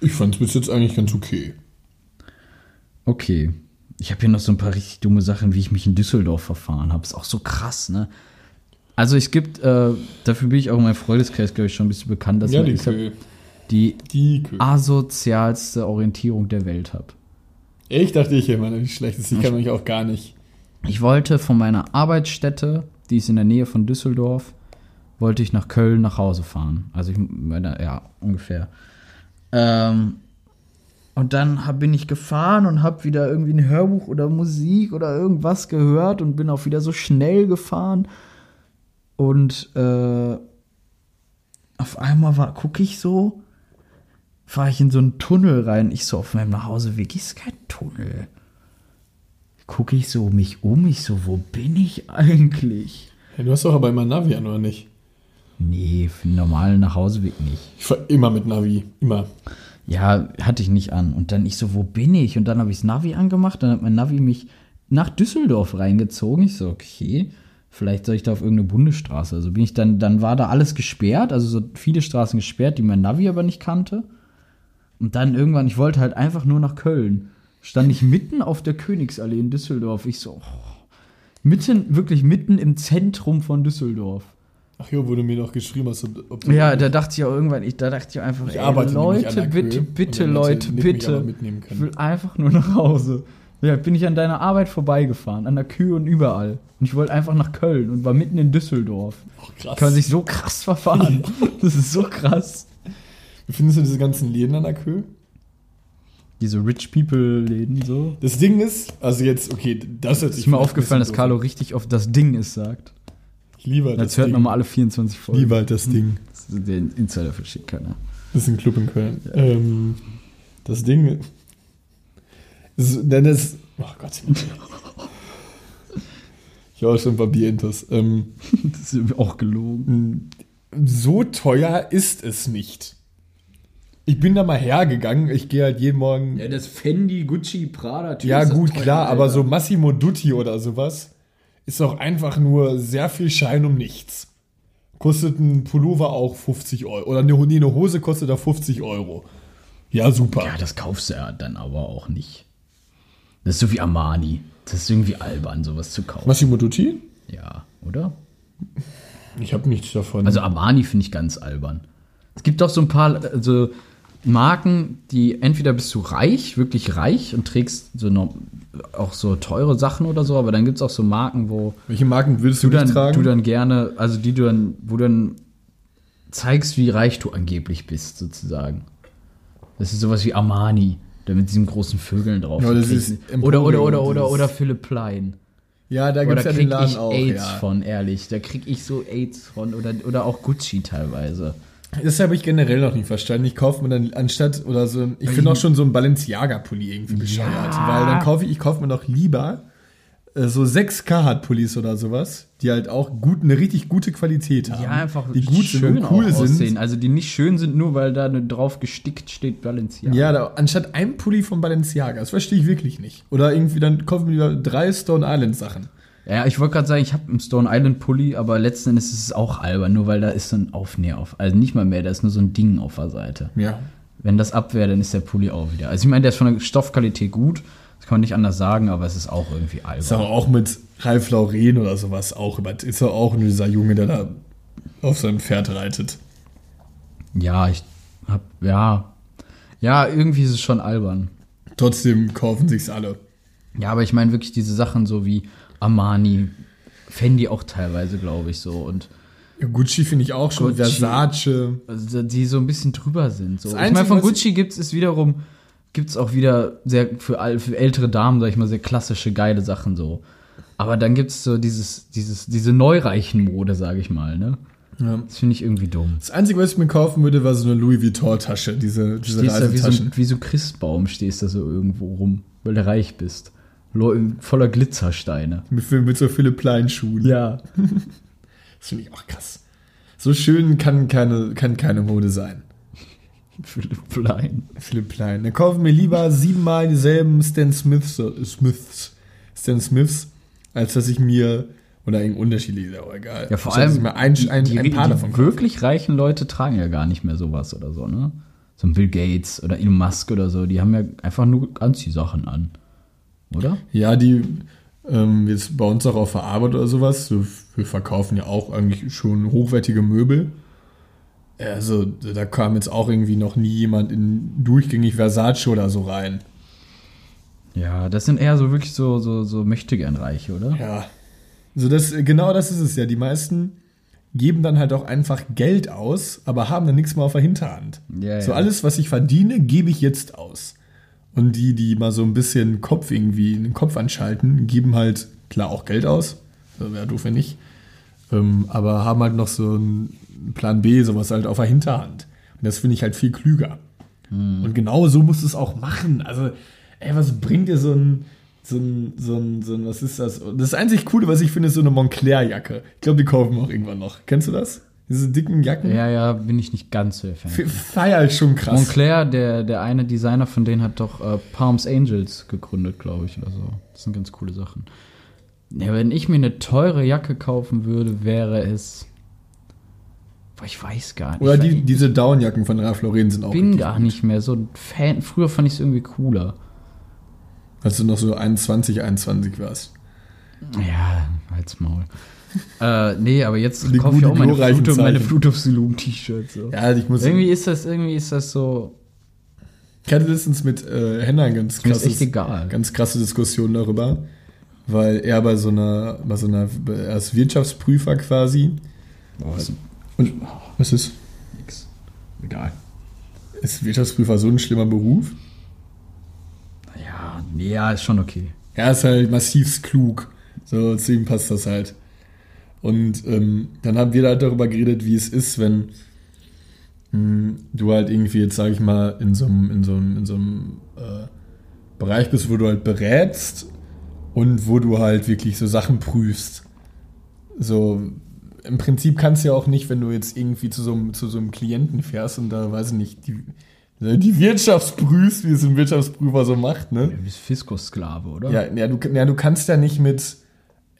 Ich fand es bis jetzt eigentlich ganz okay. Okay. Ich habe hier noch so ein paar richtig dumme Sachen, wie ich mich in Düsseldorf verfahren habe. Ist auch so krass, ne? Also es gibt, äh, dafür bin ich auch in meinem Freundeskreis, glaube ich, schon ein bisschen bekannt, dass ja, die ich hab die Die asozialste Orientierung der Welt habe. Ich dachte, ich immer nicht schlecht ist. Ich kann mich auch gar nicht. Ich wollte von meiner Arbeitsstätte, die ist in der Nähe von Düsseldorf, wollte ich nach Köln nach Hause fahren. Also ich, meine, ja, ungefähr. Ähm, und dann hab, bin ich gefahren und habe wieder irgendwie ein Hörbuch oder Musik oder irgendwas gehört und bin auch wieder so schnell gefahren. Und äh, auf einmal war, gucke ich so, fahre ich in so einen Tunnel rein. Ich so auf meinem Nachhauseweg, ist kein Tunnel gucke ich so mich um, ich so, wo bin ich eigentlich? Ja, du hast doch aber immer Navi an, oder nicht? Nee, für einen normalen Nachhauseweg nicht. Ich fahr immer mit Navi. Immer. Ja, hatte ich nicht an. Und dann ich so, wo bin ich? Und dann habe ich das Navi angemacht, dann hat mein Navi mich nach Düsseldorf reingezogen. Ich so, okay, vielleicht soll ich da auf irgendeine Bundesstraße. Also bin ich dann, dann war da alles gesperrt, also so viele Straßen gesperrt, die mein Navi aber nicht kannte. Und dann irgendwann, ich wollte halt einfach nur nach Köln. Stand ich mitten auf der Königsallee in Düsseldorf. Ich so, oh, mitten, wirklich mitten im Zentrum von Düsseldorf. Ach jo, wo du mir noch geschrieben hast, ob du Ja, da dachte ich auch irgendwann, ich, da dachte ich einfach, Ich ey, Leute, bitte, bitte, Leute, bitte. Ich will einfach nur nach Hause. Ja, bin ich an deiner Arbeit vorbeigefahren, an der Kühe und überall. Und ich wollte einfach nach Köln und war mitten in Düsseldorf. Ach, krass. Kann man sich so krass verfahren. <laughs> Das ist so krass. Wie findest du diese ganzen Läden an der Kühe? Diese Rich People-Läden so. Das Ding ist, also jetzt, okay, das hört Ist sich mir vielleicht aufgefallen, dass Carlo richtig oft das Ding ist sagt. Ich liebe halt Jetzt das hört Ding. nochmal alle 24 Ich Folgen. liebe halt das Ding. Das ist Den Insider versteht keiner. Das ist ein Club in Köln. Ähm, das Ding. Denn das. Oh Gott. Ich habe auch schon ein paar Bierintos. Ähm, <laughs> Das ist auch gelogen. so teuer ist es nicht. Ich bin da mal hergegangen. Ich gehe halt jeden Morgen. Ja, das Fendi, Gucci, Prada, Ja, gut, klar, aber so Massimo Dutti oder sowas ist doch einfach nur sehr viel Schein um nichts. Kostet ein Pullover auch 50 Euro. Oder eine, eine Hose kostet da 50 Euro. Ja, super. Ja, das kaufst du ja dann aber auch nicht. Das ist so wie Armani. Das ist irgendwie albern, sowas zu kaufen. Massimo Dutti? Ja, oder? Ich habe nichts davon. Also Armani finde ich ganz albern. Es gibt doch so ein paar also Marken, die entweder bist du reich, wirklich reich und trägst so noch, auch so teure Sachen oder so, aber dann gibt es auch so Marken, wo Welche Marken würdest du du, dann, tragen? du dann gerne, also die du dann, wo du dann zeigst, wie reich du angeblich bist, sozusagen. Das ist sowas wie Armani, da mit diesen großen Vögeln drauf. Ja, das ist oder, oder, oder, oder, oder Philipp Plein. ja, da gibt Oder es ja den Laden ich auch. AIDS Ja. von, ehrlich. Da krieg ich so AIDS von. Oder, oder auch Gucci teilweise. Das habe ich generell noch nie verstanden. Ich kaufe mir dann anstatt oder so, ich finde auch schon so ein Balenciaga-Pulli irgendwie bescheuert. Ja. Weil dann kaufe ich, ich kaufe mir noch lieber äh, so 6 Carhartt-Pullis oder sowas, die halt auch gut, eine richtig gute Qualität haben. Ja, einfach die gut sind schön und cool auch sind. aussehen. Also die nicht schön sind, nur weil da drauf gestickt steht Balenciaga. Ja, da, anstatt einem Pulli von Balenciaga. Das verstehe ich wirklich nicht. Oder irgendwie dann kaufen wir drei Stone Island Sachen. Ja, ich wollte gerade sagen, ich habe einen Stone Island Pulli, aber letzten Endes ist es auch albern, nur weil da ist so ein Aufnäher auf. Also nicht mal mehr, da ist nur so ein Ding auf der Seite. Ja. Wenn das ab wäre, dann ist der Pulli auch wieder. Also ich meine, der ist von der Stoffqualität gut, das kann man nicht anders sagen, aber es ist auch irgendwie albern. Ist aber auch mit Ralf Lauren oder sowas auch über. Ist er auch nur dieser Junge, der da auf seinem Pferd reitet. Ja, ich hab, ja. Ja, irgendwie ist es schon albern. Trotzdem kaufen sich's alle. Ja, aber ich meine wirklich diese Sachen so wie Armani, Fendi auch teilweise, glaube ich, so. Und Gucci finde ich auch schon. Gucci. Versace. also, die so ein bisschen drüber sind. So. Ich meine, von Gucci gibt es wiederum, gibt es auch wieder sehr für, für ältere Damen, sag ich mal, sehr klassische, geile Sachen so. Aber dann gibt es so dieses, dieses, diese neureichen Mode, sage ich mal, ne? Ja. Das finde ich irgendwie dumm. Das Einzige, was ich mir kaufen würde, war so eine Louis Vuitton-Tasche. Diese, diese Stehst da wie so, wie so Christbaum, stehst da so irgendwo rum, weil du reich bist. Voller Glitzersteine. mit, mit so Philipp Plein-Schuhen. Ja. <laughs> Das finde ich auch krass. So schön kann keine, kann keine Mode sein. Philipp Plein. Philipp Plein. Dann kaufen wir lieber siebenmal dieselben Stan Smiths, Smiths, Stan Smiths, als dass ich mir, oder irgendein unterschiedlich, ist auch egal. Ja, vor allem ein, ein, die, ein paar die davon wirklich reichen Leute tragen ja gar nicht mehr sowas oder so, ne? So ein Bill Gates oder Elon Musk oder so, die haben ja einfach nur Anziehsachen an. Oder? Ja, die ähm, jetzt bei uns auch auf der Arbeit oder sowas. So, wir verkaufen ja auch eigentlich schon hochwertige Möbel. Also da kam jetzt auch irgendwie noch nie jemand in durchgängig Versace oder so rein. Ja, das sind eher so wirklich so, so, so möchtegern Reiche, oder? Ja. So das, genau das ist es ja. Die meisten geben dann halt auch einfach Geld aus, aber haben dann nichts mehr auf der Hinterhand. Ja, so ja. alles, was ich verdiene, gebe ich jetzt aus. Und die, die mal so ein bisschen Kopf irgendwie in den Kopf anschalten, geben halt klar auch Geld aus. Wäre doof, wenn nicht. Ähm, aber haben halt noch so einen Plan B, sowas halt auf der Hinterhand. Und das finde ich halt viel klüger. Und genau so musst du es auch machen. Also, ey, was bringt dir so ein, so ein, so ein, so ein, was ist das? Das einzig Coole, was ich finde, ist so eine Montclair-Jacke. Ich glaube, die kaufen wir auch irgendwann noch. Kennst du das? Diese dicken Jacken? Ja, ja, bin ich nicht ganz so Fan. Feier ist schon krass. Montclair, der, der eine Designer von denen hat doch äh, Palms Angels gegründet, glaube ich, oder so. Das sind ganz coole Sachen. Ja, wenn ich mir eine teure Jacke kaufen würde, wäre es. Boah, ich weiß gar nicht. Oder die, ich diese Downjacken von Ralph Lauren sind auch bin richtig gar nicht mehr so ein Fan. Früher fand ich es irgendwie cooler. Als du noch so 21, 21 warst. Ja, halt's Maul. Äh, nee, aber jetzt Die kaufe ich auch meine Fruit, meine the Loom T-Shirts. So. Ja, ich muss. Irgendwie ist das, irgendwie ist das so. Ich hatte letztens mit äh, Henna ganz egal. ganz krasse Diskussion darüber, weil er bei so einer, bei so einer, er ist Wirtschaftsprüfer quasi. Was? Und was ist? Nix. Egal. Ist Wirtschaftsprüfer so ein schlimmer Beruf? Ja, ja, ist schon okay. Er ist halt massivst klug. So, zu ihm passt das halt. Und ähm, dann haben wir halt darüber geredet, wie es ist, wenn mh, du halt irgendwie jetzt, sag ich mal, in so einem, in so einem, in so einem äh, Bereich bist, wo du halt berätst und wo du halt wirklich so Sachen prüfst. So, im Prinzip kannst du ja auch nicht, wenn du jetzt irgendwie zu so einem, zu so einem Klienten fährst und da, weiß ich nicht, die, die Wirtschaftsprüfst, wie es ein Wirtschaftsprüfer so macht, ne? Du bist Fiskos-Sklave, oder? Ja, ja, du, ja, du kannst ja nicht mit,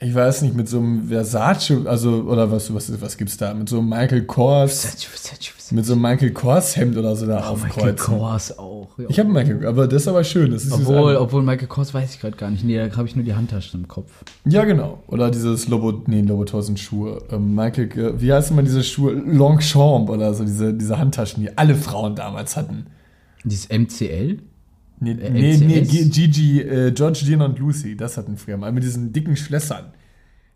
ich weiß nicht, mit so einem Versace, also, oder was, was, was gibt's da? Mit so einem Michael Kors, mit so einem Michael Kors Hemd oder so da Oh, Michael aufkreuzen. Kors auch. Ja. Ich habe Michael, aber das ist aber schön. Das ist obwohl, obwohl Michael Kors weiß ich gerade gar nicht. Nee, da habe ich nur die Handtaschen im Kopf. ja, genau. Oder dieses Lobo, nee, Lobotosen Schuhe. Ähm, Michael, äh, wie heißen immer diese Schuhe? Longchamp oder so, diese, diese Handtaschen, die alle Frauen damals hatten. Dieses MCL? Nee, Äh, nee, nee, Gigi, äh, George, Gina und Lucy, das hatten früher mal. Mit diesen dicken Schlössern.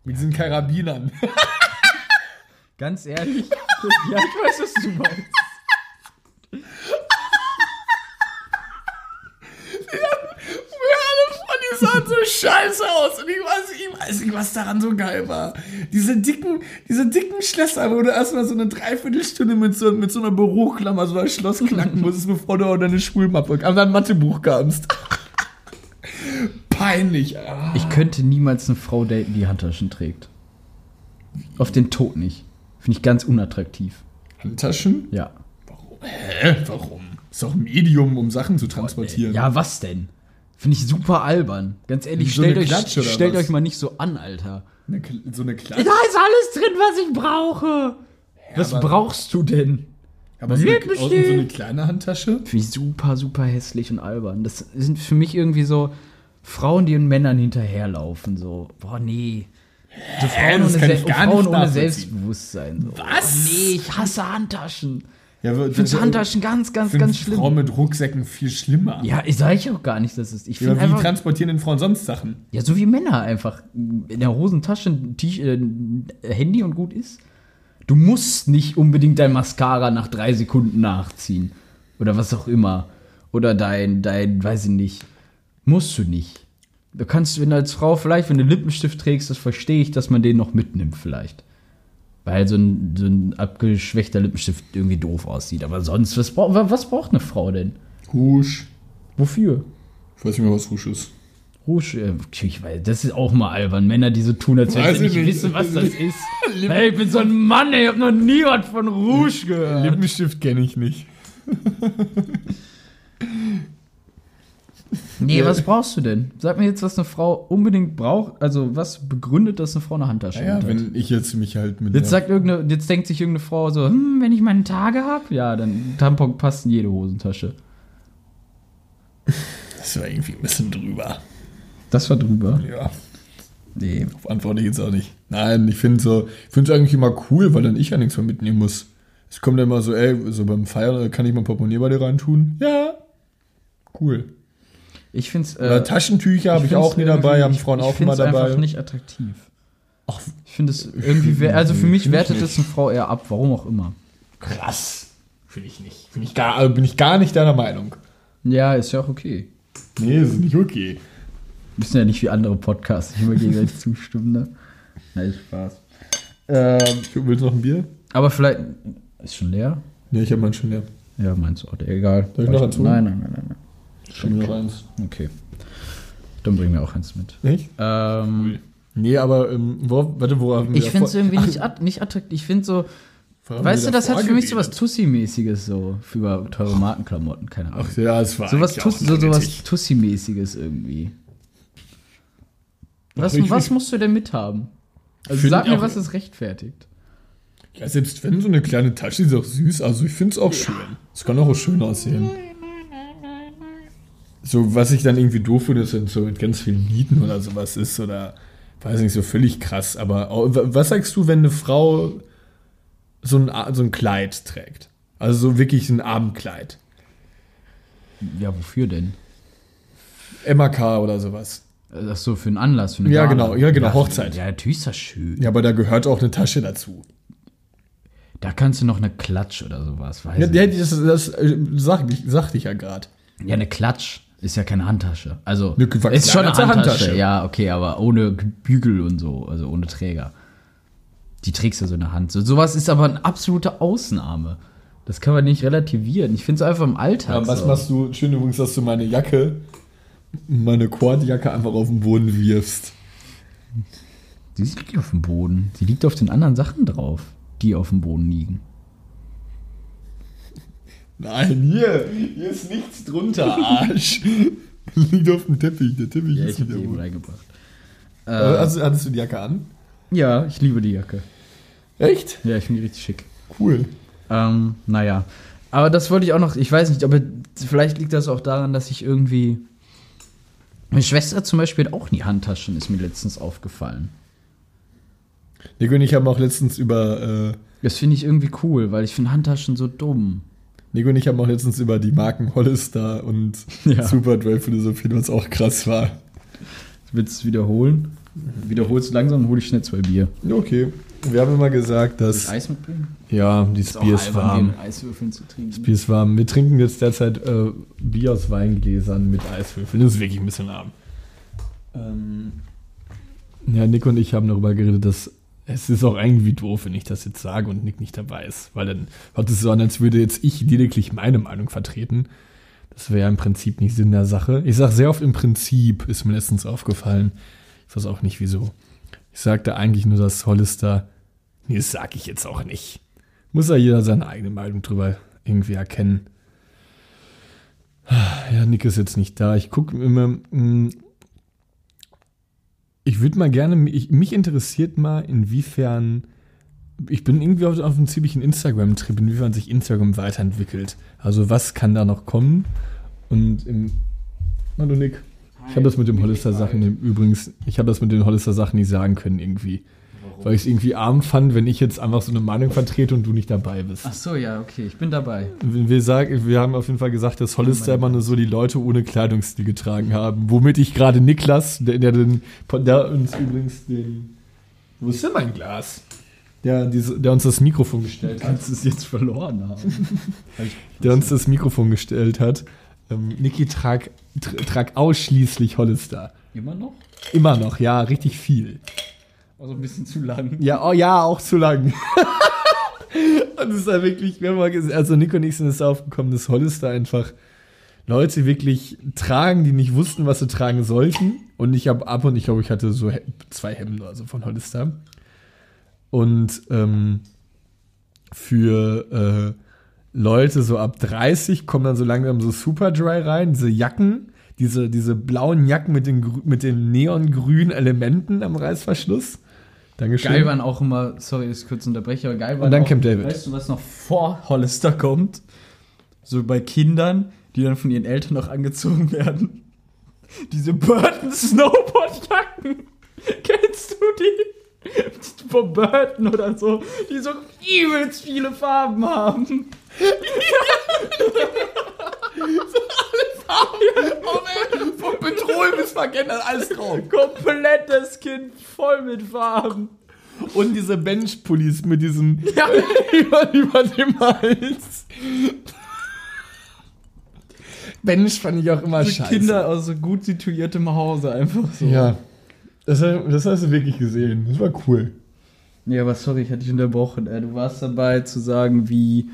Mit diesen Karabinern. <laughs> Ganz ehrlich? <laughs> ja, ich weiß, was du meinst. Ja, alle von die sahen so scheiße aus. Und ich weiß, ich weiß nicht, was daran so geil war. Diese dicken, diese dicken Schlösser, wo du erstmal so eine Dreiviertelstunde mit so, mit so einer Büroklammer so ein Schloss knacken musstest, bevor du auch deine Schulmappe, an dein Mathebuch kamst. <laughs> Peinlich. Ah. Ich könnte niemals eine Frau daten, die Handtaschen trägt. Auf den Tod nicht. Finde ich ganz unattraktiv. Handtaschen? Ja. Hä? Warum? Ist doch ein Medium, um Sachen zu transportieren. Ja, was denn? Finde ich super albern. Ganz ehrlich, So stellt, euch, Klatsche stellt was? euch mal nicht so an, Alter. Eine, so eine Da Klasse. ist alles drin, was ich brauche. was aber- brauchst du denn? Aber so eine, so eine kleine Handtasche? Finde ich super, super hässlich und albern. Das sind für mich irgendwie so Frauen, die den Männern hinterherlaufen. So, boah, nee. So Frauen, ohne, Se Frauen ohne. Selbstbewusstsein. So. Was? Oh, nee, ich hasse Handtaschen. Ja, Ich finde Handtaschen ganz, ganz, ganz schlimm. Frauen mit Rucksäcken viel schlimmer. Ja, ich sage ich auch gar nicht, dass es. Ich Ja, wie einfach. transportieren denn Frauen sonst Sachen? Ja, so wie Männer einfach. In der Hosentasche ein äh, Handy und gut ist. Du musst nicht unbedingt dein Mascara nach drei Sekunden nachziehen. Oder was auch immer. Oder dein, dein, weiß ich nicht. Musst du nicht. Du kannst, wenn du als Frau vielleicht, wenn du Lippenstift trägst, das verstehe ich, dass man den noch mitnimmt vielleicht. Weil so ein, so ein abgeschwächter Lippenstift irgendwie doof aussieht. Aber sonst, was, brauch, was braucht eine Frau denn? Rouge. Wofür? Ich weiß nicht mehr, was Rouge ist. Rouge, äh, ich weiß, das ist auch mal albern. Männer, die so tun, als wenn sie nicht ich nicht. wissen, was das <laughs> ist. hey, ich bin so ein Mann, ey, ich hab noch nie was von Rouge gehört. Lippenstift kenne ich nicht. <laughs> Nee, was brauchst du denn? Sag mir jetzt, was eine Frau unbedingt braucht. Also, was begründet, dass eine Frau eine Handtasche Ja, hat? wenn ich jetzt mich halt mit. Jetzt sagt irgendeine, jetzt denkt sich irgendeine Frau so, hm, wenn ich meine Tage hab, ja, dann Tampon passt in jede Hosentasche. das war irgendwie ein bisschen drüber. Das war drüber. Ja, Nee. darauf antworte ich jetzt auch nicht. Nein, ich finde so, ich finde es eigentlich immer cool, weil dann ich ja nichts mehr mitnehmen muss. Es kommt dann immer so, ey, so beim Feiern, äh, kann ich mein Portemonnaie bei dir reintun? Ja. Cool. Ich find's. Oder Äh, Taschentücher habe ich, auch nie dabei, haben ich- Frauen ich auch immer dabei. einfach nicht attraktiv. Ach, Ich finde es irgendwie, also für <laughs> mich ich wertet es eine Frau eher ab, warum auch immer. krass. Finde ich nicht. Find ich gar, also bin ich gar nicht deiner Meinung. Ja, ist ja auch okay. Nee, ist nicht okay. Wir sind ja nicht wie andere Podcasts, die immer gegenseitig <laughs> zustimmen, ne? Nein, Spaß. Ähm, Willst du noch ein Bier? aber vielleicht. Ist schon leer? Nee, ich habe meinen schon leer. Ja, meinst du auch, egal. Soll ich noch? Nein, nein, nein, nein, nein. Schon noch eins. Okay. Dann bringen wir auch eins mit. Nicht? Ähm, Nee, aber, ähm, wo, warte, wo haben wir ich finde es irgendwie Ach, nicht, <laughs> att nicht attraktiv. Ich finde so, weißt du, das hat für mich so was geredet? Tussi-mäßiges so, für über teure Markenklamotten, keine Ahnung. Ach ja, es war Sowas, eigentlich Tuss, auch so, sowas nötig. Tussi-mäßiges irgendwie. Was, ich- was musst du denn mithaben? Also sag mir, auch- was es rechtfertigt. Ja, selbst wenn so eine kleine Tasche ist auch süß, also ich finde es auch schön. Es kann auch schön aussehen. So, was ich dann irgendwie doof finde, ist, wenn so mit ganz vielen Nieten oder sowas ist oder weiß nicht, so völlig krass, aber was sagst du, wenn eine Frau so ein, so ein Kleid trägt? Also so wirklich ein Abendkleid. Ja, wofür denn? MAK oder sowas. Ach so, für einen Anlass, für eine Ja, Gala. genau, ja, genau, Hochzeit. Ja, natürlich ist das schön. Ja, aber da gehört auch eine Tasche dazu. Da kannst du noch eine Klatsch oder sowas, weiß Ja, ich ja, nicht. das, das äh, sag, ich ja gerade. Ja, eine Klatsch ist ja keine Handtasche. Also, Eine ist schon eine Handtasche. Handtasche. Ja, okay, aber ohne Bügel und so, also ohne Träger. Die trägst du so in der Hand. So, sowas ist aber eine absolute Ausnahme. Das kann man nicht relativieren. Ich finde es einfach im Alltag. Ja, was so. machst du? Schön übrigens, dass du meine Jacke, meine Quadjacke einfach auf den Boden wirfst. Die liegt nicht auf dem Boden. Die liegt auf den anderen Sachen drauf, die auf dem Boden liegen. Nein, hier, hier ist nichts drunter, Arsch. <laughs> Liegt auf dem Teppich, der Teppich Ja, ist ich habe wieder eben reingebracht. Äh, Also, hattest du die Jacke an? Ja, ich liebe die Jacke. Echt? Ja, ich finde die richtig schick. Cool. Ähm, naja. Aber das wollte ich auch noch, ich weiß nicht, aber vielleicht liegt das auch daran, dass ich irgendwie. Meine Schwester zum Beispiel hat auch nie Handtaschen, ist mir letztens aufgefallen. Nico und ich haben auch letztens über, äh, Das finde ich irgendwie cool, weil ich finde Handtaschen so dumm. Nico und ich haben auch letztens über die Marken Hollister und <laughs> Ja. Superdry philosophiert, was auch krass war. Willst du es wiederholen? Wiederholst du langsam, hole ich schnell zwei Bier. Okay. Wir haben immer gesagt, dass. Eis mitbringen? Ja, dieses Bier ist warm. Eiswürfeln zu trinken. Bier ist warm. Wir trinken jetzt derzeit äh, Bier aus Weingläsern mit Eiswürfeln. Das ist wirklich ein bisschen warm. Ähm, ja, Nick und ich haben darüber geredet, dass es ist auch irgendwie doof, wenn ich das jetzt sage und Nick nicht dabei ist. Weil dann hört es so an, als würde jetzt ich lediglich meine Meinung vertreten. Das wäre ja im Prinzip nicht Sinn der Sache. Ich sage sehr oft im Prinzip, ist mir letztens aufgefallen. Ich weiß auch nicht wieso. Ich sagte eigentlich nur, dass Hollister. Nee, das sage ich jetzt auch nicht. Muss ja jeder seine eigene Meinung drüber irgendwie erkennen. Ja, Nick ist jetzt nicht da. Ich gucke immer. Ich würde mal gerne. Ich, mich interessiert mal, inwiefern. Ich bin irgendwie auf, auf einem ziemlichen Instagram-Trip, inwiefern sich Instagram weiterentwickelt. Also, was kann da noch kommen? Und im. Hallo Nick. Ich habe das mit dem Hollister-Sachen übrigens. Ich habe das mit den Hollister-Sachen nicht sagen können irgendwie. Weil ich es irgendwie arm fand, wenn ich jetzt einfach so eine Meinung vertrete und du nicht dabei bist. Ach so, ja, okay, ich bin dabei. Wir, sagen, wir haben auf jeden Fall gesagt, dass Hollister immer nur so die Leute ohne Kleidungsstil getragen haben. Womit ich gerade Niklas, der, der, den, der uns übrigens den. Wo ist denn mein Glas? Der, diese, der uns das Mikrofon gestellt hat. Kannst es jetzt verloren haben? <laughs> Der uns das Mikrofon gestellt hat. Ähm, Niki trag, tra, trag ausschließlich Hollister. Immer noch? Immer noch, ja, richtig viel. Also ein bisschen zu lang. Ja, oh ja, auch zu lang. <laughs> und es ist ja wirklich, wir haben mal gesehen, also ich sind es aufgekommen, dass Hollister einfach Leute wirklich tragen, die nicht wussten, was sie tragen sollten. Und ich habe ab und ich glaube, ich hatte so zwei Hemden oder so von Hollister. Und ähm, für äh, Leute so ab 30 kommen dann so langsam so Superdry rein, diese Jacken, diese, diese blauen Jacken mit den, mit den neongrünen Elementen am Reißverschluss. Dankeschön. Geil waren auch immer, sorry, dass ich kurz unterbreche, aber geil waren Und dann auch, Camp David. Weißt du, was noch vor Hollister kommt? So bei Kindern, die dann von ihren Eltern noch angezogen werden. Diese Burton Snowboard-Jacken. <laughs> Kennst du die? Von Burton oder so, die so übelst viele Farben haben. <laughs> <laughs> Vom Petrol bis Magenta, alles drauf. Komplettes Kind voll mit Farben. Und diese Bench-Pullis mit diesem <laughs> über, über dem Hals. Bench fand ich auch immer So scheiße. Kinder aus so gut situiertem Hause einfach so. Ja. Das, das hast du wirklich gesehen. Das war cool. Ja, aber sorry, ich hatte dich unterbrochen. Äh, du warst dabei zu sagen, wie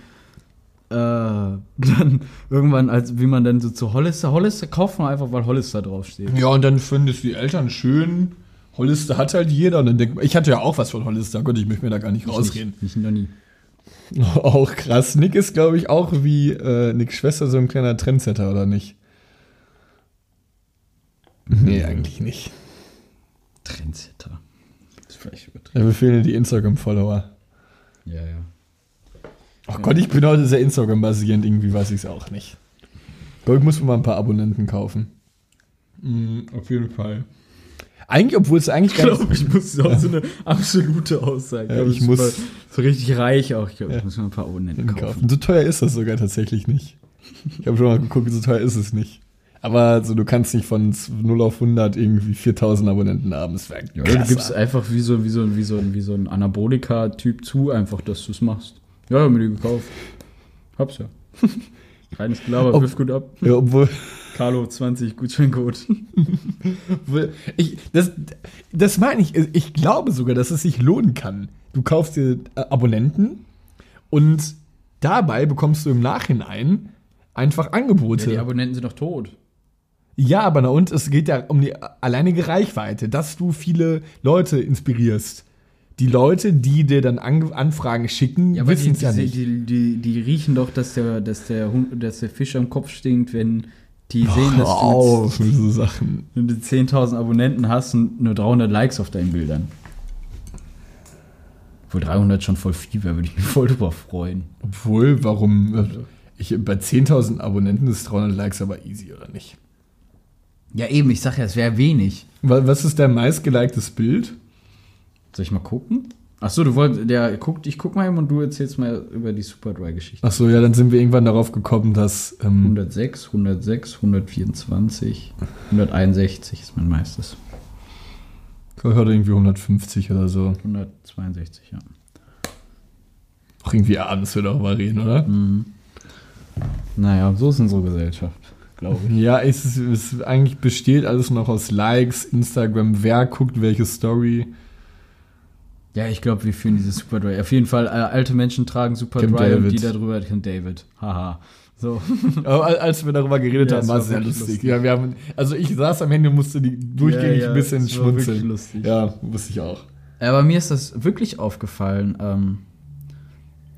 äh, <laughs> dann irgendwann, als wie man dann so zu Hollister, Hollister kauft man einfach, weil Hollister draufsteht. Ja, und dann findest du die Eltern schön. Hollister hat halt jeder. Und dann denkt man, ich hatte ja auch was von Hollister. Gott, ich möchte mir da gar nicht rausreden. Ich, ich noch nie. <laughs> Auch krass. Nick ist, glaube ich, auch wie äh, Nicks Schwester so ein kleiner Trendsetter, oder nicht? Nee, eigentlich nicht. Trendsetter. Das ist vielleicht übertrieben. Da befehlen die Instagram-Follower. Ja, ja. Ach Gott, ich bin heute sehr Instagram-basierend, irgendwie weiß ich es auch nicht. Ich ich muss mir mal ein paar Abonnenten kaufen. Mhm, auf jeden Fall. Eigentlich, obwohl es eigentlich Ich glaube, ich muss auch so eine absolute Aussage. Ja, ich bin muss- mal so richtig reich auch. Ich glaube, Ja. ich muss mir ein paar Abonnenten kaufen. kaufen. So teuer ist das sogar tatsächlich nicht. Ich habe schon mal geguckt, so teuer ist es nicht. Aber so, du kannst nicht von 0 auf 100 irgendwie 4000 Abonnenten haben. Das wäre Ja, du gibst einfach wie so, wie so, wie so, wie so ein Anabolika-Typ zu, einfach, dass du es machst. Ja, hab mir die gekauft. Hab's ja. <laughs> Reines Gelaber, wirft gut ab. Ja, obwohl, Carlo 20, Gutscheincode. ich, das, das meine ich. Ich glaube sogar, dass es sich lohnen kann. Du kaufst dir äh, Abonnenten und dabei bekommst du im Nachhinein einfach Ja, Angebote. die Abonnenten sind doch tot. Ja, aber na und es geht ja um die alleinige Reichweite, dass du viele Leute inspirierst. Die Leute, die dir dann An Anfragen schicken, Ja, wissen es ja nicht. die, die, die riechen doch, dass der, dass, der dass der Fisch am Kopf stinkt, wenn die sehen, dass Hör du, auf mit so Sachen. wenn du 10.000 Abonnenten hast und nur 300 Likes auf deinen Bildern. Obwohl 300 schon voll viel wäre, würde ich mich voll drüber freuen. Obwohl, warum? Ich, bei 10.000 Abonnenten ist 300 Likes aber easy, oder nicht? Ja, eben, ich sag ja, es wäre wenig. Wa- Was ist dein meistgeliktes Bild? Soll ich mal gucken? Ach so, du wolltest, der guckt, ich guck mal eben und du erzählst mal über die Superdry-Geschichte. Achso, ja, dann sind wir irgendwann darauf gekommen, dass. Ähm, 106, 106, 124, 161 ist mein meistes. heute irgendwie 150 oder so. 162, ja. Auch irgendwie abends wird auch mal reden, oder? Mhm. Naja, so ist unsere Gesellschaft, glaube ich. Ja, es, ist, es eigentlich besteht alles noch aus Likes, Instagram, wer guckt welche Story. Ja, ich glaube, wir führen diese Superdry. Auf jeden Fall, äh, alte Menschen tragen Superdry und die darüber kennt David. Haha. So. <laughs> Aber al- als wir darüber geredet Ja, haben, war es sehr lustig. lustig. Ja, wir haben, also ich saß am Ende und musste die durchgängig Ja, ja, ein bisschen es war schmunzeln. lustig. Ja, wusste ich auch. Aber mir ist das wirklich aufgefallen. Ähm,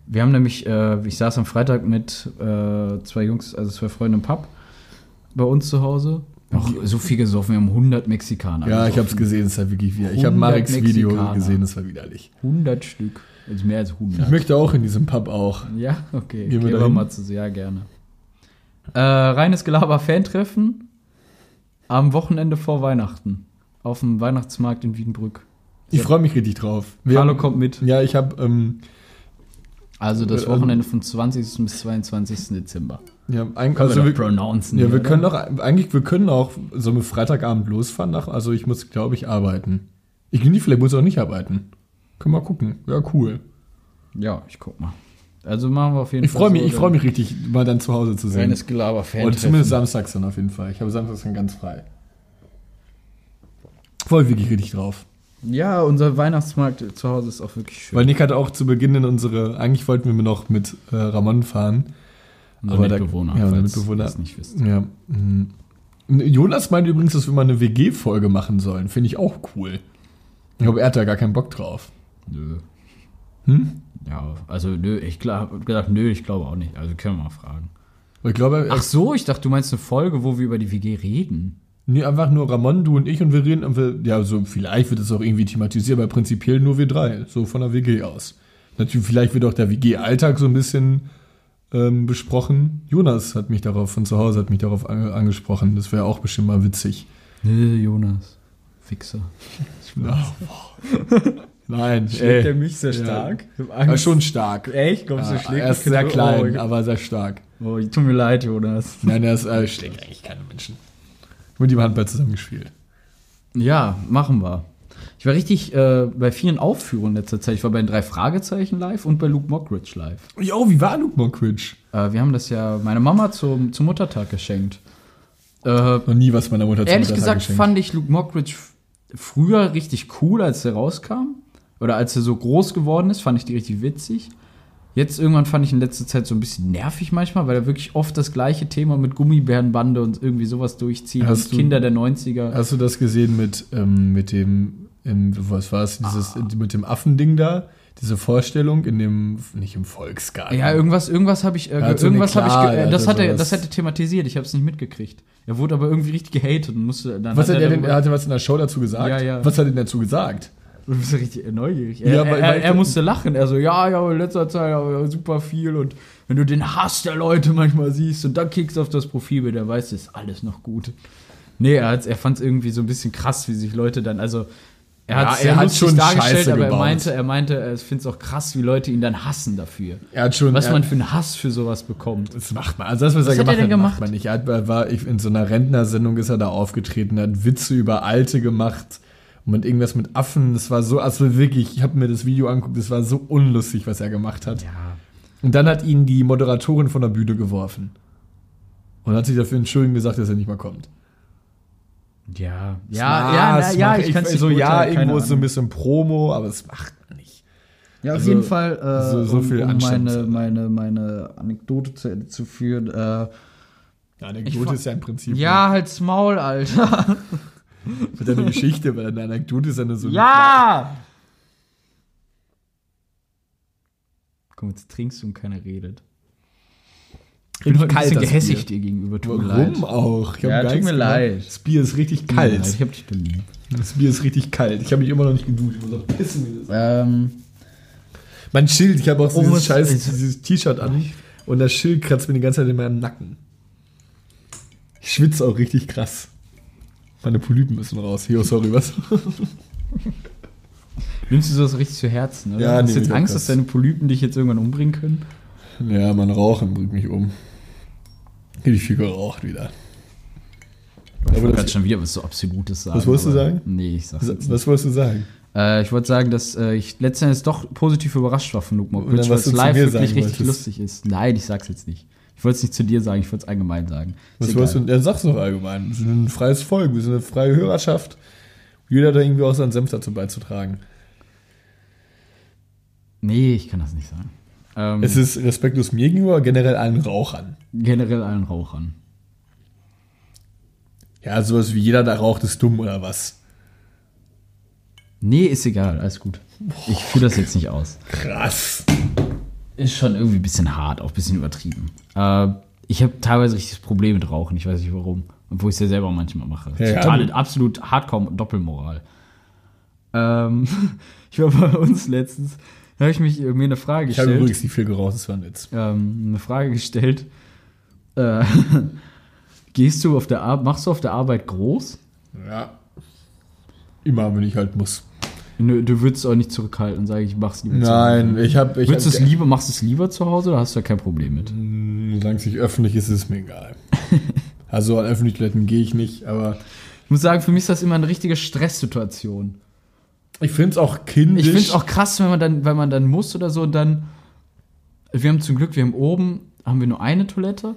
wir haben nämlich, äh, ich saß am Freitag mit äh, zwei Jungs, also zwei Freunden im Pub bei uns zu Hause. Auch so viel gesoffen, wir haben 100 Mexikaner. Ja, ich gesoffen. habe es gesehen, es war wirklich wieder. Ich habe 100 Mareks Video gesehen, es war widerlich. 100 Stück. Also mehr als 100. Ich möchte auch in diesem Pub auch. Ja, okay. Gehen wir Gehen wir mal zu sehr gerne. Äh, reines Gelaber-Fan-Treffen am Wochenende vor Weihnachten. Auf dem Weihnachtsmarkt in Wiedenbrück. Ich freue mich richtig drauf. Wir Carlo kommt mit. Ja, ich habe ähm, Also das Äh, Wochenende vom 20. bis 22. Dezember. ja, ein, Können also wir wir, ja, wir oder? können doch eigentlich, wir können auch so mit Freitagabend losfahren. Nach, also ich muss, glaube ich, arbeiten. Ich nee, vielleicht muss ich auch nicht arbeiten. Können wir mal gucken. Ja, cool. Ja, ich guck mal. Also machen wir auf jeden Ich Fall. freue mich, so ich freue mich richtig, mal dann zu Hause zu sehen. Reines Gelaber-Fan. Und zumindest samstags dann auf jeden Fall. Ich habe samstags dann ganz frei. Voll wirklich richtig drauf. Ja, unser Weihnachtsmarkt zu Hause ist auch wirklich schön. Weil Nick hatte auch zu Beginn in unsere, eigentlich wollten wir noch mit äh, Ramon fahren. unser aber da- Mitbewohner. ja, unser falls Mitbewohner. das nicht wisst. Ja. mhm. Jonas meinte übrigens, dass wir mal eine WG-Folge machen sollen. Finde ich auch cool. Ich glaube, er hat da gar keinen Bock drauf. Nö. Hm? Ja, also nö, ich habe gedacht, nö, ich glaube auch nicht. Also können wir mal fragen. Ich glaube, Ach so, ich dachte, du meinst eine Folge, wo wir über die WG reden. Nee, einfach nur Ramon, du und ich und wir reden. Und wir, ja, so vielleicht wird es auch irgendwie thematisiert, aber prinzipiell nur wir drei. So von der WG aus. Natürlich, vielleicht wird auch der WG-Alltag so ein bisschen ähm, besprochen. Jonas hat mich darauf, von zu Hause hat mich darauf ange angesprochen. Das wäre auch bestimmt mal witzig. Nö, Jonas. Fixer. <laughs> <laughs> Nein, Schlägt ey. er mich sehr Ja. stark? Aber Angst. schon stark. Echt? Kommst du, Ja, schlägt er ist sehr so- klein, Oh, aber sehr stark. oh, tut mir leid, Jonas. Nein, er ist, äh, schlägt eigentlich keine Menschen. Mit ihm Handball zusammengespielt. Ja, machen wir. Ich war richtig äh, bei vielen Aufführungen in letzter Zeit. Ich war bei den drei Fragezeichen live und bei Luke Mockridge live. Jo, wie war Luke Mockridge? Äh, wir haben das ja meiner Mama zum, zum Muttertag geschenkt. Äh, Noch nie was meiner Mutter zum ehrlich Muttertag gesagt geschenkt. fand ich Luke Mockridge früher richtig cool, als der rauskam. Oder als er so groß geworden ist, fand ich die richtig witzig. Jetzt irgendwann fand ich in letzter Zeit so ein bisschen nervig manchmal, weil er wirklich oft das gleiche Thema mit Gummibärenbande und irgendwie sowas durchzieht. Hast du- Kinder der 90er. Hast du das gesehen mit, ähm, mit dem, im, was war es, dieses, mit dem Affending da? Diese Vorstellung in dem, nicht im Volksgarten. Ja, irgendwas, irgendwas habe ich, äh, so eine irgendwas habe ich, äh, das hatte hat er, das hat er thematisiert. Ich habe es nicht mitgekriegt. Er wurde aber irgendwie richtig gehatet und musste dann. was hat er denn, er hatte was in der Show dazu gesagt? Ja, ja. Was hat er denn dazu gesagt? Du bist ja richtig neugierig. Ja, Er, weil- er, weil- er musste lachen. Er so, ja, ja, in letzter Zeit ja, super viel und wenn du den Hass der Leute manchmal siehst und dann kickst auf das Profilbild, der weiß, ist alles noch gut. Nee, er, er fand es irgendwie so ein bisschen krass, wie sich Leute dann, also er Ja, hat es er hat schon dargestellt, Scheiße aber er gebaut. meinte, er meinte, er findet es auch krass, wie Leute ihn dann hassen dafür. Er hat schon. Was er, man für einen Hass für sowas bekommt. Das macht man. Also das, was, Was er hat gemacht er denn hat, macht gemacht? man nicht. Er hat, er war in so einer Rentnersendung ist er da aufgetreten, er hat Witze über Alte gemacht und mit irgendwas mit Affen. Das war so, also wirklich, ich habe mir das Video angeguckt, das war so unlustig, was er gemacht hat. Ja. Und dann hat ihn die Moderatorin von der Bühne geworfen. Und hat sich dafür entschuldigt und gesagt, dass er nicht mehr kommt. Ja, ja, ja, na, ja, macht- ich kann es so, ja, irgendwo ist so ein bisschen. Promo, aber das macht man nicht. Ja, auf also, jeden Fall, äh, so- so um, viel um meine, meine, meine Anekdote zu Ende zu führen. Äh, Ich Anekdote ist ja im Prinzip. ja, halt's Maul, Alter. <laughs> Mit deiner Geschichte, weil eine Anekdote ist ja nur so. eine ja! Komm, jetzt trinkst du und keiner redet. Ich bin heute ein kalt, bisschen das gehässig dir gegenüber. Tut mir leid. Warum auch? Ich Ja, tut mir gemacht. leid. Das Bier ist richtig Tut kalt. leid, Ich hab dich lieb. Das Bier ist richtig kalt. Ich habe mich immer noch nicht geduscht. Ich muss auch pissen. wie das- Ähm, Mein Schild, ich habe auch so Oh, dieses scheiß ist- dieses T-Shirt an und das Schild kratzt mir die ganze Zeit in meinem Nacken. Ich schwitze auch richtig krass. Meine Polypen müssen raus. Jo, sorry, was? <laughs> nimmst du sowas richtig zu Herzen, oder? Ja, Hast du jetzt Angst, das. dass deine Polypen dich jetzt irgendwann umbringen können? ja, mein Rauchen bringt mich um. Hätte ich viel geraucht wieder. Ich wollte gerade schon wieder was so Absolutes sagen. Was wolltest du sagen? Nee, ich sag's jetzt Was, nicht. was wolltest du sagen? Äh, ich wollte sagen, dass äh, ich letztendlich doch positiv überrascht war von Luke Mockridge, weil es live wirklich richtig wolltest. lustig ist. Nein, ich sag's jetzt nicht. Ich wollte es nicht zu dir sagen, ich wollte es allgemein sagen. Was wolltest du? Ja, sag's doch allgemein. Wir sind ein freies Volk, wir sind eine freie Hörerschaft. Jeder hat da irgendwie auch seinen Senf dazu beizutragen. Nee, ich kann das nicht sagen. Ähm, Es ist respektlos mir gegenüber, generell allen Rauchern. generell allen Rauchern. Ja, sowas wie jeder da raucht, ist dumm oder was? Nee, ist egal, alles gut. Ich fühle das jetzt nicht aus. Krass. Ist schon irgendwie ein bisschen hart, auch ein bisschen übertrieben. Äh, ich habe teilweise richtig das Problem mit Rauchen, ich weiß nicht warum. Obwohl ich es ja selber manchmal mache. Ja, Total, ja. absolut Hardcore Doppelmoral. Ähm, <laughs> ich war bei uns letztens, da habe ich mich, mir eine Frage Ich habe gestellt. übrigens nicht viel geraucht, das war ein Witz. ähm, eine Frage gestellt. Äh, <laughs> gehst du auf der Arbeit, machst du auf der Arbeit groß? Ja. Immer, wenn ich halt muss. Nö, du würdest auch nicht zurückhalten, sage ich, ich mach's lieber Nein, zu Hause. ich habe. Ich Würdest du es hab, lieber, machst du es lieber zu Hause oder hast du da kein Problem mit? Solange es nicht öffentlich ist, ist es mir egal. <laughs> also an öffentlichen Toiletten gehe ich nicht, aber Ich muss sagen, für mich ist das immer eine richtige Stresssituation. ich finde es auch kindisch. Ich finde es auch krass, wenn man dann, wenn man dann muss oder so und dann. Wir haben zum Glück, wir haben oben, haben wir nur eine Toilette.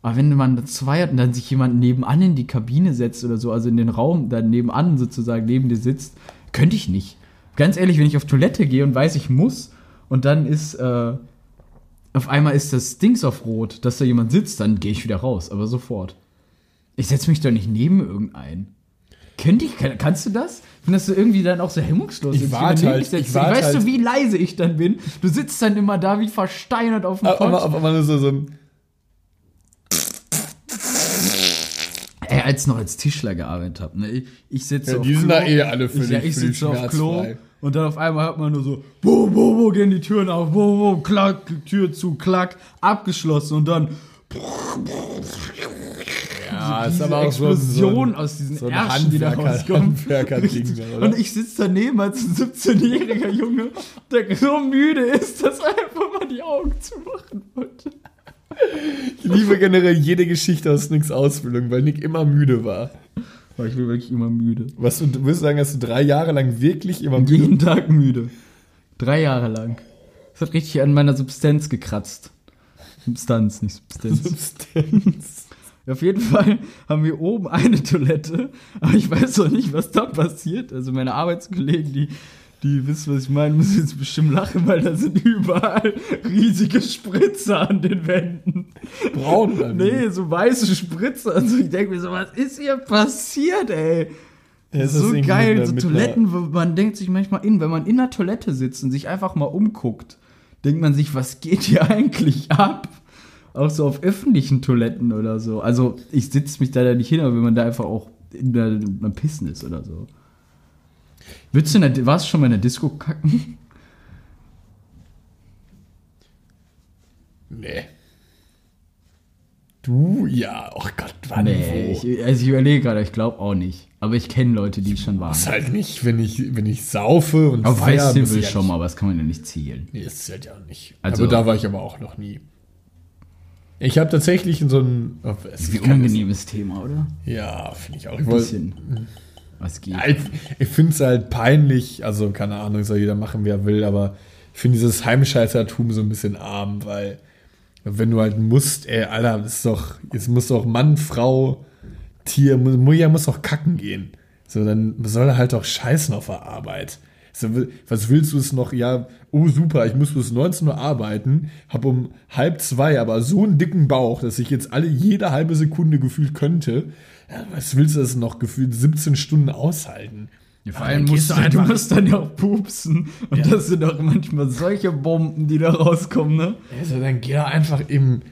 Aber wenn man zwei hat und dann sich jemand nebenan in die Kabine setzt oder so, also in den Raum, dann nebenan sozusagen neben dir sitzt, könnte ich nicht. Ganz ehrlich, wenn ich auf Toilette gehe und weiß, ich muss und dann ist, äh, auf einmal ist das Dings auf Rot, dass da jemand sitzt, dann gehe ich wieder raus, aber sofort. Ich setze mich doch nicht neben irgendeinen. Könnte ich, kann, kannst du das? Findest du irgendwie dann auch so hemmungslos? Ich warte halt, setzt? ich warte weißt halt. du, wie leise ich dann bin? Du sitzt dann immer da wie versteinert auf dem aber, aber, aber man ist so, so ein. Ey, als ich noch als Tischler gearbeitet habe, ne? Ich, ich sitze Ja, auf die sind Klo. da eh alle für ich, ja, ich sitze auf Klo schmerzfrei. Und dann auf einmal hört man nur so, bo, bo, bo, gehen die Türen auf, bo, bo, klack, Tür zu, klack, abgeschlossen und dann Ja, diese ist aber auch so, Explosion so ein, aus diesen so Ärschen, die da oder? Und ich sitze daneben als ein 17-jähriger Junge, der so müde ist, dass er einfach mal die Augen zumachen wollte. Ich liebe generell jede Geschichte aus Nicks Ausbildung, weil Nick immer müde war. Aber ich bin wirklich immer müde. Was du, du würdest sagen, dass du drei Jahre lang wirklich immer müde Jeden Tag müde. Drei Jahre lang. Das hat richtig an meiner Substanz gekratzt. Substanz, nicht Substanz. Substanz. <laughs> Auf jeden Fall haben wir oben eine Toilette, aber ich weiß noch nicht, was da passiert. Also meine Arbeitskollegen, die, die wissen, was ich meine, müssen jetzt bestimmt lachen, weil da sind überall riesige Spritzer an den Wänden. Braun oder wie? Nee, so weiße Spritzer. Also ich denke mir so, was ist hier passiert, ey? Ja, so geil, so Toiletten, wo man denkt sich manchmal in, wenn man in der Toilette sitzt und sich einfach mal umguckt, denkt man sich, was geht hier eigentlich ab? Auch so auf öffentlichen Toiletten oder so. Also ich sitze mich da nicht hin, aber wenn man da einfach auch in der, beim Pissen ist oder so. Würdest du in der, warst du schon mal in der Disco kacken? Nee. Du? Ja, oh Gott, wann Nee, ich, also ich überlege gerade, ich glaube auch nicht. Aber ich kenne Leute, die schon waren. Das ist halt nicht, wenn ich, wenn ich saufe und Auf feier, Festival ich schon mal, aber das kann man ja nicht zählen. Nee, das zählt ja auch nicht. Also- also da war ich aber auch noch nie. Ich habe tatsächlich in so einem. oh, es- ich unangenehmes Thema, oder? Ja, finde ich auch. Ich, Ein wollt- bisschen. Was geht? Ja, ich, ich finde es halt peinlich, also keine Ahnung, soll jeder machen, wie er will, aber ich finde dieses Heimscheißertum so ein bisschen arm, weil wenn du halt musst, ey, Alter, ist doch, jetzt muss doch Mann, Frau, Tier, mu- Muja muss doch kacken gehen. So, dann soll er halt doch scheißen auf der Arbeit. So, was willst du es noch? Ja, oh super, ich muss bis 19 Uhr arbeiten, hab um halb zwei aber so einen dicken Bauch, dass ich jetzt alle jede halbe Sekunde gefühlt könnte. Ja, was willst du das noch gefühlt 17 Stunden aushalten? Ja, vor allem musst du, du du einfach- musst dann ja auch pupsen. Und Ja. das sind auch manchmal solche Bomben, die da rauskommen, ne? Also dann geh doch einfach eben,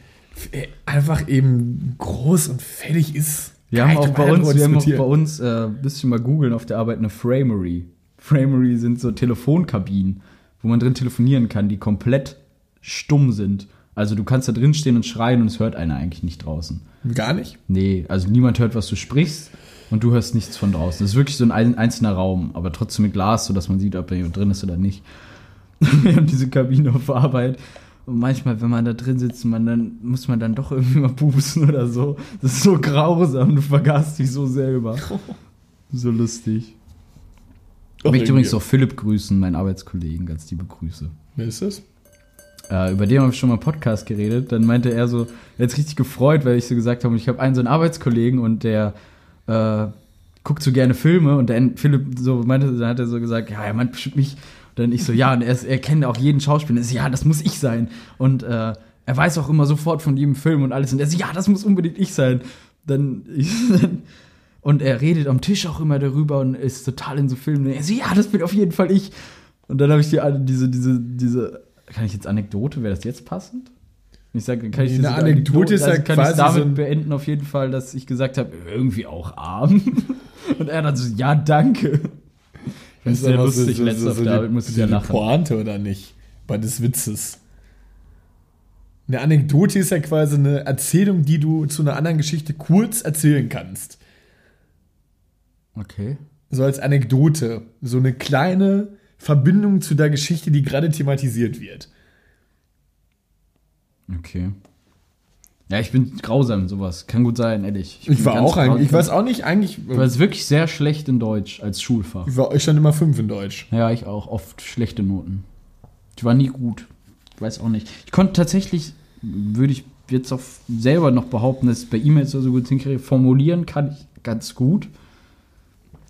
äh, einfach eben groß und fertig ist. Wir haben auch bei uns, wir haben auch bei uns, äh, bisschen mal googeln auf der Arbeit, eine Framery. Framery sind so Telefonkabinen, wo man drin telefonieren kann, die komplett stumm sind. Also du kannst da drin stehen und schreien und es hört einer eigentlich nicht draußen. Gar nicht. Nee, also niemand hört, was du sprichst und du hörst nichts von draußen. Das ist wirklich so ein ein- einzelner Raum, aber trotzdem mit Glas, sodass man sieht, ob da jemand drin ist oder nicht. <laughs> Wir haben diese Kabine auf Arbeit. Und manchmal, wenn man da drin sitzt, man dann, muss man dann doch irgendwie mal pusten oder so. Das ist so grausam, du vergasst dich so selber. <laughs> So lustig. Ich möchte übrigens auch Philipp grüßen, meinen Arbeitskollegen, ganz liebe Grüße. Wer ist das? Äh, über den habe ich schon mal im Podcast geredet. Dann meinte er so, er sich richtig gefreut, weil ich so gesagt habe, ich habe einen so einen Arbeitskollegen und der äh, guckt so gerne Filme und der Philipp so meinte, dann hat er so gesagt, ja, er meint bestimmt mich. Und dann ich so, ja, und er, ist, er kennt auch jeden Schauspieler. Er so, ja, das muss ich sein. Und äh, er weiß auch immer sofort von jedem Film und alles. Und er so, ja, das muss unbedingt ich sein. Dann, und er redet am Tisch auch immer darüber und ist total in so Filmen. Und er so, ja, das bin auf jeden Fall ich. Und dann habe ich die alle diese, diese, diese, kann ich jetzt Anekdote, wäre das jetzt passend? Ich sage, kann ich eine Anekdote ist ja also kann quasi ich damit so beenden auf jeden Fall, dass ich gesagt habe, irgendwie auch arm. <laughs> Und er dann so, ja, danke. Das ist aber lustig, letzter auf der Arbeit musste ich ja lachen. Pointe oder nicht? Bei des Witzes. Eine Anekdote ist ja quasi eine Erzählung, die du zu einer anderen Geschichte kurz erzählen kannst. Okay. So als Anekdote. So eine kleine Verbindung zu der Geschichte, die gerade thematisiert wird. Okay. Ja, ich bin grausam sowas. Kann gut sein, ehrlich. Ich, bin war auch eigentlich, ich weiß auch nicht, eigentlich, Ich war wirklich sehr schlecht in Deutsch als Schulfach. ich, war, ich stand immer fünf in Deutsch. Ja, ich auch. Oft schlechte Noten. Ich war nie gut. Ich weiß auch nicht. Ich konnte tatsächlich, würde ich jetzt auch selber noch behaupten, dass ich bei E-Mails so gut hinkriege. Formulieren kann ich ganz gut.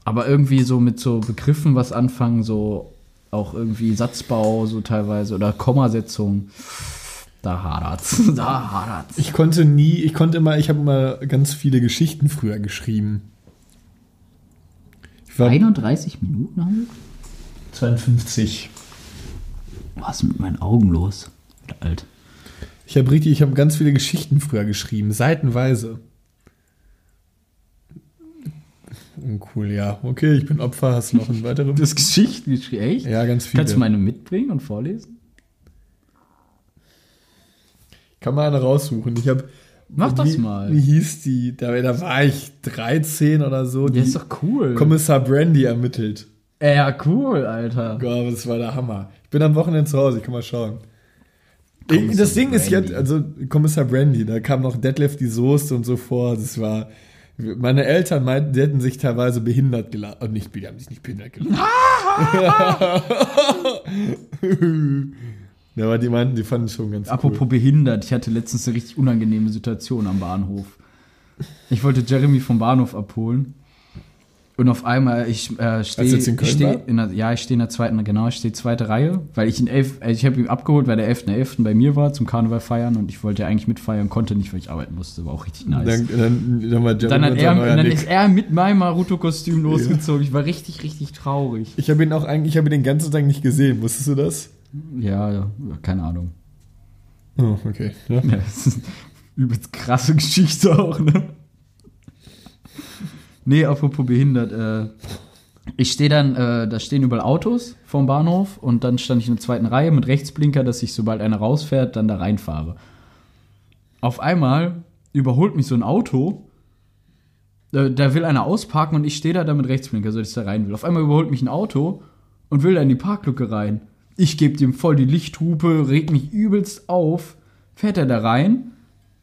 Aber irgendwie so mit so Begriffen was anfangen, so auch irgendwie Satzbau, so teilweise, oder Kommasetzung. Da hadert's. <laughs> Da hadert's. Ich konnte nie, ich konnte immer, ich habe immer ganz viele Geschichten früher geschrieben. Ich war 31 Minuten haben wir? 52. Was ist mit meinen Augen los? Alt. Ich habe richtig, ich habe ganz viele Geschichten früher geschrieben, seitenweise. Uncool, ja. Okay, ich bin Opfer. Hast du noch einen weiteren? <laughs> Du hast Geschichten geschrieben, echt? ja, ganz viele. Kannst du meine mitbringen und vorlesen? Kann man eine raussuchen. Ich habe. Mach das wie, mal. Wie hieß die? Da, da war ich 13 oder so. Ja, Die ist doch cool. Kommissar Brandy ermittelt. ja, cool, Alter. Gott, das war der Hammer. Ich bin am Wochenende zu Hause, ich kann mal schauen. Kommissar das Ding ist Brandy. jetzt, also Kommissar Brandy, da kam noch Detlef die Soße und so vor. Das war. Meine Eltern meinten, die hätten sich teilweise behindert gelassen. Und nicht, die haben sich nicht behindert gelassen. <laughs> ja, aber die meinten, die fanden es schon ganz Apropos cool. behindert, ich hatte letztens eine richtig unangenehme Situation am Bahnhof. Ich wollte Jeremy vom Bahnhof abholen. Und auf einmal, ich äh, stehe. Steh in der, Ja, ich stehe in der zweiten, genau, ich stehe zweite Reihe, weil ich in elf, äh, ich habe ihn abgeholt, weil der 11.11. bei mir war zum Karneval feiern und ich wollte ja eigentlich mitfeiern, konnte nicht, weil ich arbeiten musste, war auch richtig nice. Dann, dann, dann, war Dann, hat er, dann Nick. ist er mit meinem Naruto-Kostüm losgezogen. Ich war richtig, richtig traurig. Ich habe ihn auch eigentlich, ich habe ihn den ganzen Tag nicht gesehen. Wusstest du das? Ja, ja, keine Ahnung. Oh, okay. Ja. Ja, das ist eine übelst krasse Geschichte auch, ne? Nee, apropos behindert. Äh, ich stehe dann, äh, da stehen überall Autos vorm Bahnhof und dann stand ich in der zweiten Reihe mit Rechtsblinker, dass ich, sobald einer rausfährt, dann da reinfahre. Auf einmal überholt mich so ein Auto. Da, da will einer ausparken und ich stehe da, da mit Rechtsblinker, so dass ich da rein will. Auf einmal überholt mich ein Auto und will da in die Parklücke rein. Ich gebe dem voll die Lichthupe, reg mich übelst auf, fährt er da rein.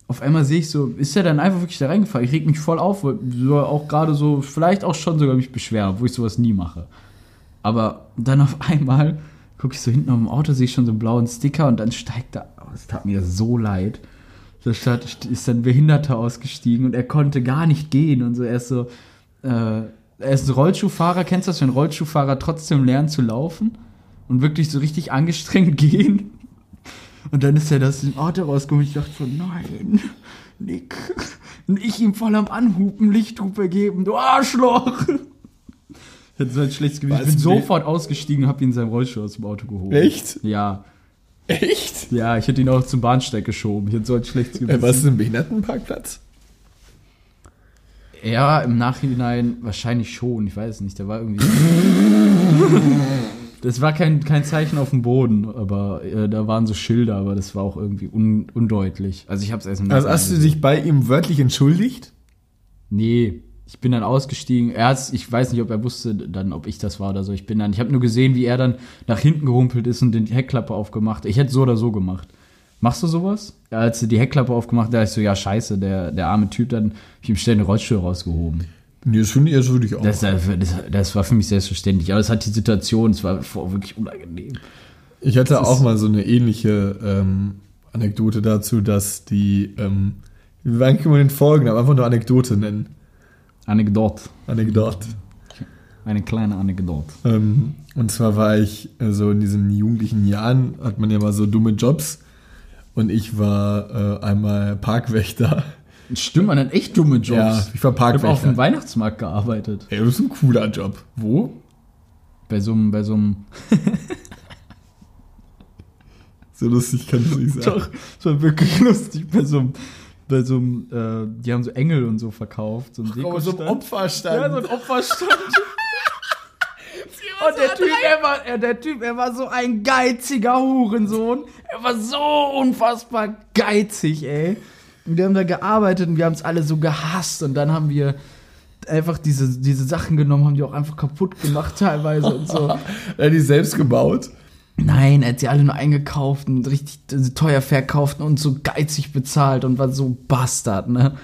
Auf einmal sehe ich so, ist er dann einfach wirklich da reingefahren? Ich reg mich voll auf, weil so auch gerade so, vielleicht auch schon sogar mich beschweren, wo ich sowas nie mache. Aber dann auf <laughs> einmal gucke ich so hinten auf dem Auto, sehe ich schon so einen blauen Sticker und dann steigt da, oh, es tat mir so leid. Da ist dann ein Behinderter ausgestiegen und er konnte gar nicht gehen und so. Er ist so, äh, er ist ein Rollschuhfahrer. Kennst du das, wenn Rollschuhfahrer trotzdem lernen zu laufen und wirklich so richtig angestrengt <laughs> gehen? Und dann ist er das im Auto rausgekommen und ich dachte so, nein, Nick. Und ich ihm voll am Anhupen Lichthupe geben, du Arschloch. Ich hatte so ein schlechtes Gewicht. Ich bin sofort ausgestiegen, hab ihn in seinem Rollstuhl aus dem Auto geholt. Echt? Ja. Echt? Ja, ich hätte ihn auch zum Bahnsteig geschoben. Ich hatte so ein schlechtes Gewissen. Äh, was ist ein Behindertenparkplatz? Ja, im Nachhinein wahrscheinlich schon. Ich weiß nicht. Da war irgendwie. <laughs> das war kein, kein Zeichen auf dem Boden, aber äh, da waren so Schilder, aber das war auch irgendwie un, undeutlich. Also ich habe es erst im Also hast du dich bei ihm wörtlich entschuldigt? Nee, ich bin dann ausgestiegen. Er hat's, ich weiß nicht, ob er wusste dann, ob ich das war oder so. Ich bin dann, ich habe nur gesehen, wie er dann nach hinten gehumpelt ist und den Heckklappe aufgemacht. Ich hätte so oder so gemacht. Machst du sowas? Als er die Heckklappe aufgemacht hat, da ich so, ja, scheiße, der, der arme Typ, dann hab ich ihm schnell den Rollstuhl rausgehoben. Nee, das finde ich, das würde ich auch. Das, das, das war für mich selbstverständlich. Aber es hat die Situation, es war vor- wirklich unangenehm. Ich hatte Das auch mal so eine ähnliche ähm, Anekdote dazu, dass die, ähm, wir können wir den Folgen, aber einfach nur Anekdote nennen. Anekdote. Anekdote. Eine kleine Anekdote. Ähm, und zwar war ich äh, so in diesen jugendlichen Jahren, hat man ja mal so dumme Jobs. Und ich war äh, einmal Parkwächter. Stimmt, man hat echt dumme Jobs. Ja, ich war ich habe auf dem Parkwächter. Weihnachtsmarkt gearbeitet. Ey, das ist ein cooler Job. Wo? Bei so einem, bei so einem <laughs> So lustig kann ich nicht sagen. Doch, es war wirklich <laughs> lustig bei so einem, bei so einem, äh, die haben so Engel und so verkauft, so ein Aber so ein. Opferstand. Ja, so ein Opferstand. <laughs> Und der typ, er war, er, der Typ, er war so ein geiziger Hurensohn. Er war so unfassbar geizig, ey. Und wir haben da gearbeitet und wir haben es alle so gehasst. Und dann haben wir einfach diese, diese Sachen genommen, haben die auch einfach kaputt gemacht teilweise und so. <laughs> Er hat die selbst gebaut. Nein, er hat sie alle nur eingekauft und richtig teuer verkauft und so geizig bezahlt und war so Bastard, ne?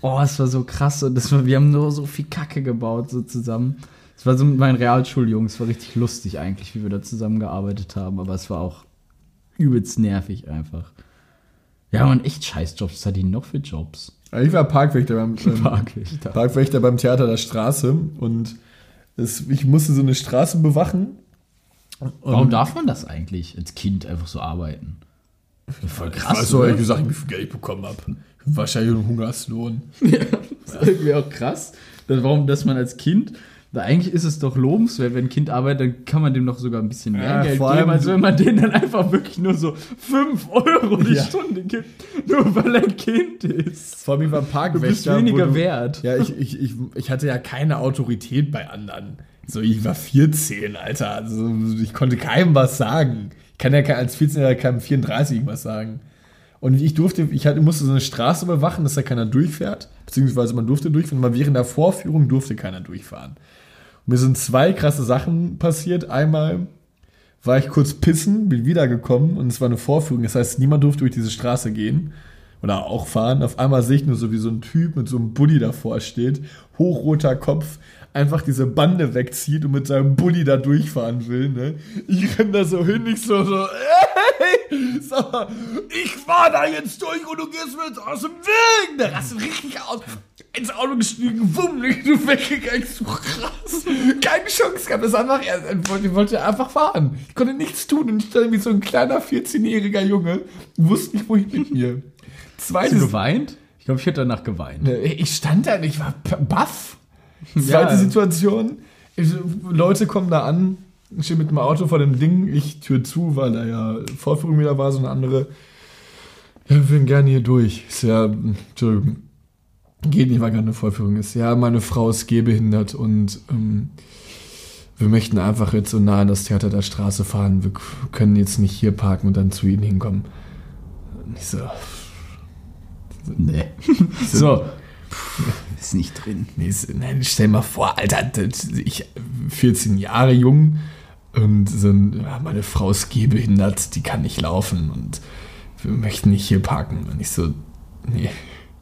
Oh, es war so krass. Und das war, wir haben nur so viel Kacke gebaut, so zusammen. Es war so mit meinen Realschuljungs, es war richtig lustig eigentlich, wie wir da zusammengearbeitet haben, aber es war auch übelst nervig einfach. Ja, man, echt Scheißjobs. Was hat die noch für Jobs? Ich war Parkwächter beim, <laughs> ähm, Parkwächter. Parkwächter beim Theater der Straße und es, ich musste so eine Straße bewachen. Und Warum darf man das eigentlich als Kind einfach so arbeiten? Voll Ich krass. weiß so, oder? ehrlich gesagt, wie viel Geld ich bekommen habe. Wahrscheinlich einen Hungerslohn. <laughs> Das ist irgendwie auch krass. Dass, warum, dass man als Kind, weil eigentlich ist es doch lobenswert, wenn ein Kind arbeitet, dann kann man dem doch sogar ein bisschen mehr Ja, Geld vor geben, allem als du- wenn man denen dann einfach wirklich nur so 5 Euro die Ja. Stunde gibt, nur weil er ein Kind ist. Vor allem war Du Parkwächter. bist weniger du- wert. Ja, ich, ich, ich, ich hatte ja keine Autorität bei anderen. So, ich war 14, Alter. Also, ich konnte keinem was sagen. Ich kann ja als 14-Jähriger keinem 34 was sagen. Und ich durfte, ich hatte, musste so eine Straße bewachen, dass da keiner durchfährt. Beziehungsweise man durfte durchfahren, aber während der Vorführung durfte keiner durchfahren. Mir sind zwei krasse Sachen passiert. Einmal war ich kurz pissen, bin wiedergekommen und es war eine Vorführung. Das heißt, niemand durfte durch diese Straße gehen oder auch fahren. Auf einmal sehe ich nur so, wie so ein Typ mit so einem Bulli davor steht, hochroter Kopf, einfach diese Bande wegzieht und mit seinem Bulli da durchfahren will. Ne? Ich renn da so hin, ich so, so ey, sag mal, ich fahr da jetzt durch und du gehst mir jetzt aus dem Weg. Der rastet richtig aus. Ins Auto gestiegen, wumm, du weggegangen, so krass. Keine Chance gehabt, das einfach, er er wollte, einfach fahren. Ich konnte nichts tun und ich stand wie so ein kleiner 14-jähriger Junge, wusste nicht, wo ich bin hier. Hast du Zweites, geweint? Ich glaube, ich hätte danach geweint. Ne, ich stand da, und ich war baff. Ja. Zweite Situation, ich, Leute kommen da an, ich stehe mit dem Auto vor dem Ding, ich Tür zu, weil da ja Vorführung wieder war, so eine andere. Ja, wir würden gerne hier durch. Ist ja, Entschuldigung, geht nicht, weil gerade eine Vorführung ist. Ja, meine Frau ist gehbehindert und ähm, wir möchten einfach jetzt so nah an das Theater der Straße fahren. Wir können jetzt nicht hier parken und dann zu ihnen hinkommen. Und ich so, Nee. <laughs> So. Ist nicht drin. Nee, ist- nein, stell mal vor, Alter, ich 14 Jahre jung und so ein, ja, meine Frau ist gehbehindert, die kann nicht laufen und wir möchten nicht hier parken. Und ich so, nee,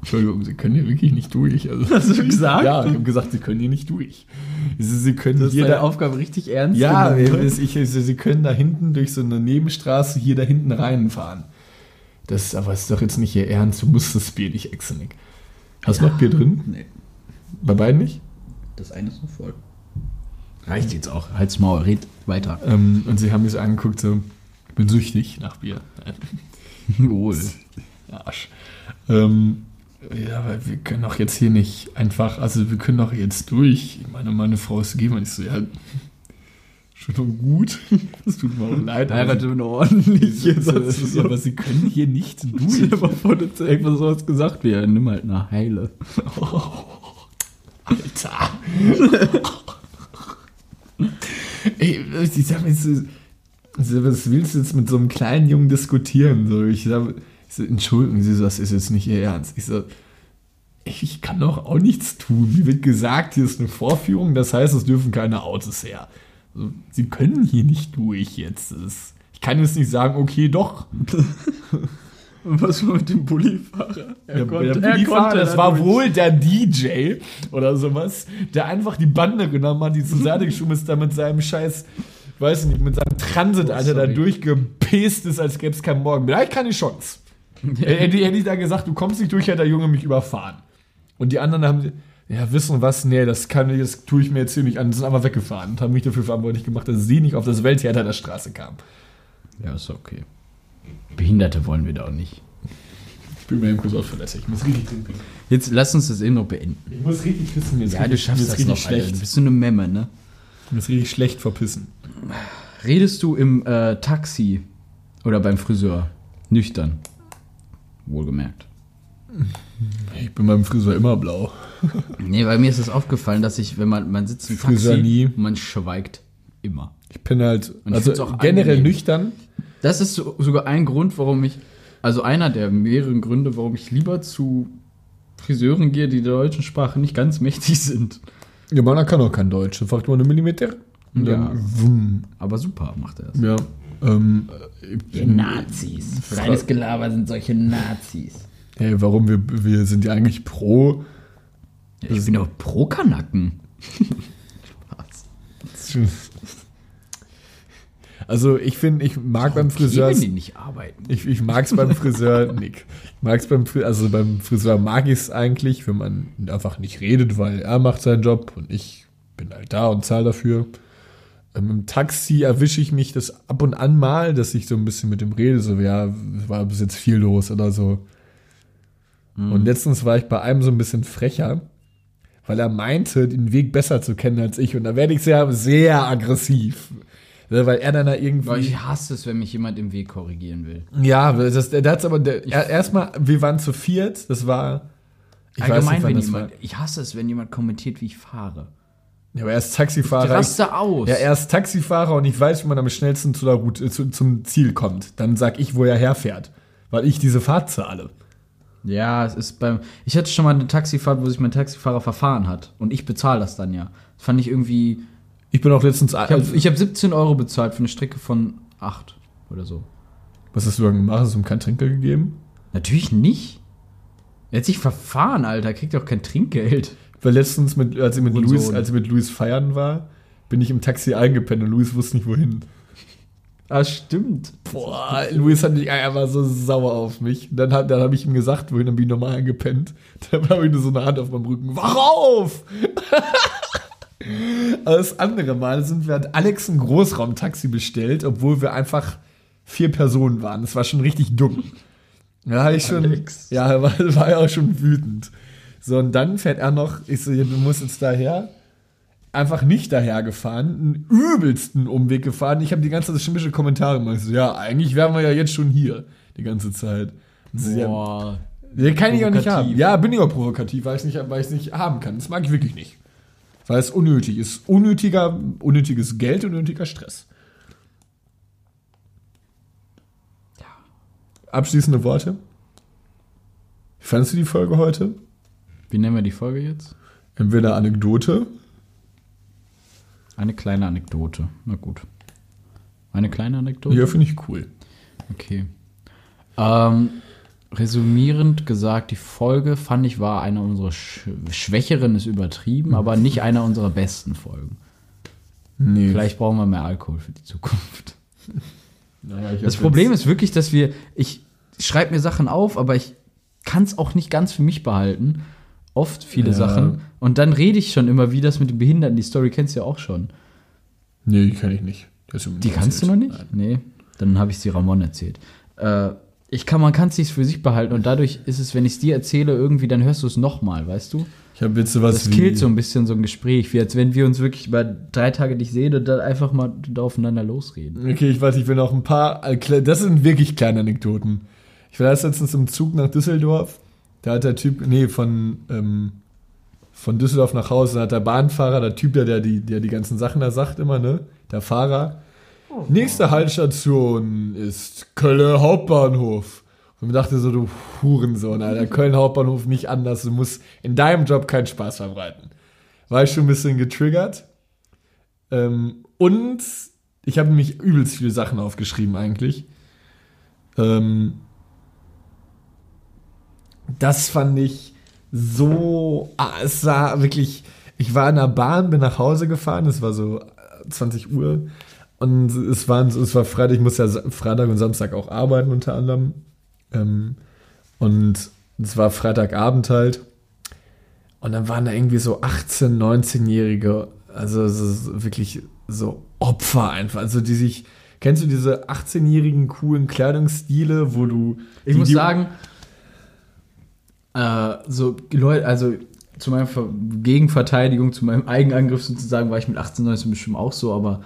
Entschuldigung, Sie können hier wirklich nicht durch. Also, <laughs> Hast du gesagt? Ja, ich habe gesagt, Sie können hier nicht durch. Sie, Sie können Das ist hier da, Aufgabe richtig ernst ja, genommen. ich, ich, Sie können da hinten durch so eine Nebenstraße hier da hinten reinfahren. Das aber ist doch jetzt nicht Ihr Ernst, du musst das Bier nicht exen. Hast du noch Bier drin? Nee, Bei beiden nicht? das eine ist noch voll. Reicht jetzt auch. Halt's Maul, red weiter. Ähm, und sie haben mich so angeguckt, so, ich bin süchtig nach Bier. <laughs> Wohl. Arsch. Ähm, ja, aber wir können doch jetzt hier nicht einfach, also wir können doch jetzt durch. Ich meine, meine Frau ist gegeben und ich so, ja, schon und gut. <laughs> Es tut mir auch leid. aber Heirate nur ordentlich. sie- <laughs> Jetzt so, so, aber sie können hier nicht <laughs> durch. dir mal vor, du hast irgendwas sowas gesagt wie, ja, nimm halt eine Heile. Alter. Ey, ich sag mir was willst du jetzt mit so einem kleinen Jungen diskutieren? So, ich sag, ich Entschuldigung, sie so, das ist jetzt nicht ihr Ernst. Ich so, ich, kann doch auch nichts tun. Mir wird gesagt, hier ist eine Vorführung, das heißt, es dürfen keine Autos her. So, sie können hier nicht durch jetzt. Ist, ich kann jetzt nicht sagen, okay, doch. Und <laughs> was war mit dem Bullifahrer? Der, der Bullifahrer, das war wohl der DJ oder sowas, der einfach die Bande genommen hat, die zur Seite <laughs> geschoben ist, da mit seinem Scheiß, weiß ich nicht, mit seinem Transit, Alter, da sorry. durchgepest ist, als gäbe es keinen Morgen. Da ich keine Chance. Hätte, hätte ich da gesagt, du kommst nicht durch, hätte der Junge mich überfahren. Und die anderen haben, ja, wissen was, nee, das kann ich, das tue ich mir jetzt hier nicht an, sind einfach weggefahren und haben mich dafür verantwortlich gemacht, dass sie nicht auf das Welttheater der Straße kamen. Ja, ist okay. Behinderte wollen wir da auch nicht. Ich bin mir eben kurz ausverlässig. Ich muss richtig trinken. Jetzt lass uns das eben noch beenden. Ich muss richtig pissen. Mir ist Ja, richtig, du schaffst das richtig noch, schlecht. Alter. Du bist so eine Memme, ne? Mir ist richtig schlecht vor Pissen. Redest du im äh, Taxi oder beim Friseur nüchtern? Wohlgemerkt. Ich bin beim Friseur immer blau. Nee, bei mir ist es aufgefallen, dass ich, wenn man, man sitzt im Friseur Taxi, nie. man schweigt immer. Ich bin halt, Und also generell angenehm. nüchtern. Das ist so, sogar ein Grund, warum ich, also einer der mehreren Gründe, warum ich lieber zu Friseuren gehe, die der deutschen Sprache nicht ganz mächtig sind. Ja, meiner kann auch kein Deutsch. Fragt man eine Millimeter. Und Ja. dann, wumm. Aber super macht er es. Ja. Ähm, Die Nazis. Reines Gelaber sind solche Nazis. hey, warum wir, wir sind ja eigentlich pro. Ja, ich bin doch pro Kanaken. <laughs> Also ich finde, ich mag beim Friseur. die nicht arbeiten. Ich, ich mag es beim Friseur, <laughs> Nick. Ich mag es beim Friseur, also beim Friseur mag ich es eigentlich, wenn man einfach nicht redet, weil er macht seinen Job und ich bin halt da und zahle dafür. Ähm, Im Taxi erwische ich mich das ab und an mal, dass ich so ein bisschen mit dem rede, so, ja, war bis jetzt viel los oder so. Und letztens war ich bei einem so ein bisschen frecher, weil er meinte, den Weg besser zu kennen als ich. Und da werde ich sehr, sehr aggressiv. Weil er dann da irgendwie. Weil ich hasse es, wenn mich jemand im Weg korrigieren will. Ja, das, der hat's aber er- erstmal, wir waren zu viert, das war. Ich Allgemein, wann wenn das jemand, war. ich hasse es, wenn jemand kommentiert, wie ich fahre. Ja, aber er ist Ich Taxifahrer. raste aus. ja, er ist Taxifahrer und ich weiß, wie man am schnellsten zu der Route, äh, zu, zum Ziel kommt. Dann sag ich, wo er herfährt. Weil ich diese Fahrt zahle. Ja, es ist beim. Ich hatte schon mal eine Taxifahrt, wo sich mein Taxifahrer verfahren hat. Und ich bezahle das dann ja. Das fand ich irgendwie. Ich bin auch letztens. Ich habe ich hab 17 Euro bezahlt für eine Strecke von 8 oder so. was hast du dann gemacht? Hast du ihm kein Trinkgeld gegeben? Natürlich nicht. Er hat sich verfahren, Alter. Kriegt auch kein Trinkgeld. Weil letztens, mit, als, ich mit Hurensohn. Luis, als ich mit Luis feiern war, bin ich im Taxi eingepennt und Luis wusste nicht wohin. Ah, stimmt. Boah, Luis hat mich einfach so sauer auf mich. Dann, hat- dann habe ich ihm gesagt, wohin, dann bin ich normal eingepennt. <laughs> Dann habe ich nur so eine Hand auf meinem Rücken. Wach auf! <laughs> Aber das andere Mal sind wir, hat Alex ein Großraumtaxi bestellt, obwohl wir einfach vier Personen waren. Das war schon richtig dumm. Habe ich schon, Alex. ja, war, war ja auch schon wütend. So, und dann fährt er noch, ich so, du musst jetzt daher. Einfach nicht daher gefahren, einen übelsten Umweg gefahren. Ich habe die ganze Zeit schimische Kommentare gemacht. So, ja, eigentlich wären wir ja jetzt schon hier, die ganze Zeit. So, Boah. den kann ich auch nicht haben. Ja, bin ich auch provokativ, weil ich es nicht, weil nicht haben kann. Das mag ich wirklich nicht. Weil es unnötig ist. Unnötiger, unnötiges Geld und unnötiger Stress. Abschließende Worte. Wie fandest du die Folge heute? Wie nennen wir die Folge jetzt? Entweder Anekdote. Eine kleine Anekdote. Na gut. Eine kleine Anekdote? Ja, finde ich cool. Okay. Ähm, resümierend gesagt, die Folge fand ich war eine unserer sch schwächeren, ist übertrieben, aber nicht einer unserer besten Folgen. Nee. Vielleicht brauchen wir mehr Alkohol für die Zukunft. <laughs> Naja, ich Das Problem ist wirklich, dass wir, ich schreibe mir Sachen auf, aber ich kann es auch nicht ganz für mich behalten. Oft viele Ja. Sachen. Und dann rede ich schon immer, wie das mit den Behinderten, die Story kennst du ja auch schon. Nee, die kann ich nicht. Das ist Die kannst du noch nicht? Nein. Nee. Dann habe ich sie Ramon erzählt. Äh, ich kann, man kann es nicht für sich behalten und dadurch ist es, wenn ich es dir erzähle, irgendwie, dann hörst du es nochmal, weißt du? Ich habe jetzt sowas Das wie. killt so ein bisschen so ein Gespräch, wie als wenn wir uns wirklich über drei Tage nicht sehen und dann einfach mal da aufeinander losreden. Okay, ich weiß, ich will noch ein paar. äh, Das sind wirklich kleine Anekdoten. Ich war erst letztens im Zug nach Düsseldorf. Da hat der Typ, nee, von, ähm, von Düsseldorf nach Hause, da hat der Bahnfahrer, der Typ, der, der, die, der die ganzen Sachen da sagt immer, ne? Der Fahrer. Nächste Haltstation ist Köln Hauptbahnhof. Und ich dachte so, du Hurensohn, Alter, <laughs> Köln Hauptbahnhof nicht anders. Du musst in deinem Job keinen Spaß verbreiten. War ich schon ein bisschen getriggert. Ähm, und ich habe nämlich übelst viele Sachen aufgeschrieben eigentlich. Ähm, das fand ich so. Ah, es war wirklich. Ich war in der Bahn, bin nach Hause gefahren, es war so äh, 20 Uhr. Und es, waren, es war Freitag, ich muss ja Freitag und Samstag auch arbeiten unter anderem. Ähm, und es war Freitagabend halt. Und dann waren da irgendwie so 18-, 19-Jährige, also so, so wirklich so Opfer einfach. Also die sich, kennst du diese 18-jährigen coolen Kleidungsstile, wo du. Ich muss sagen, äh, so Leute, also zu meiner Ver Gegenverteidigung, zu meinem Eigenangriff sozusagen, war ich mit 18, 19 bestimmt auch so, aber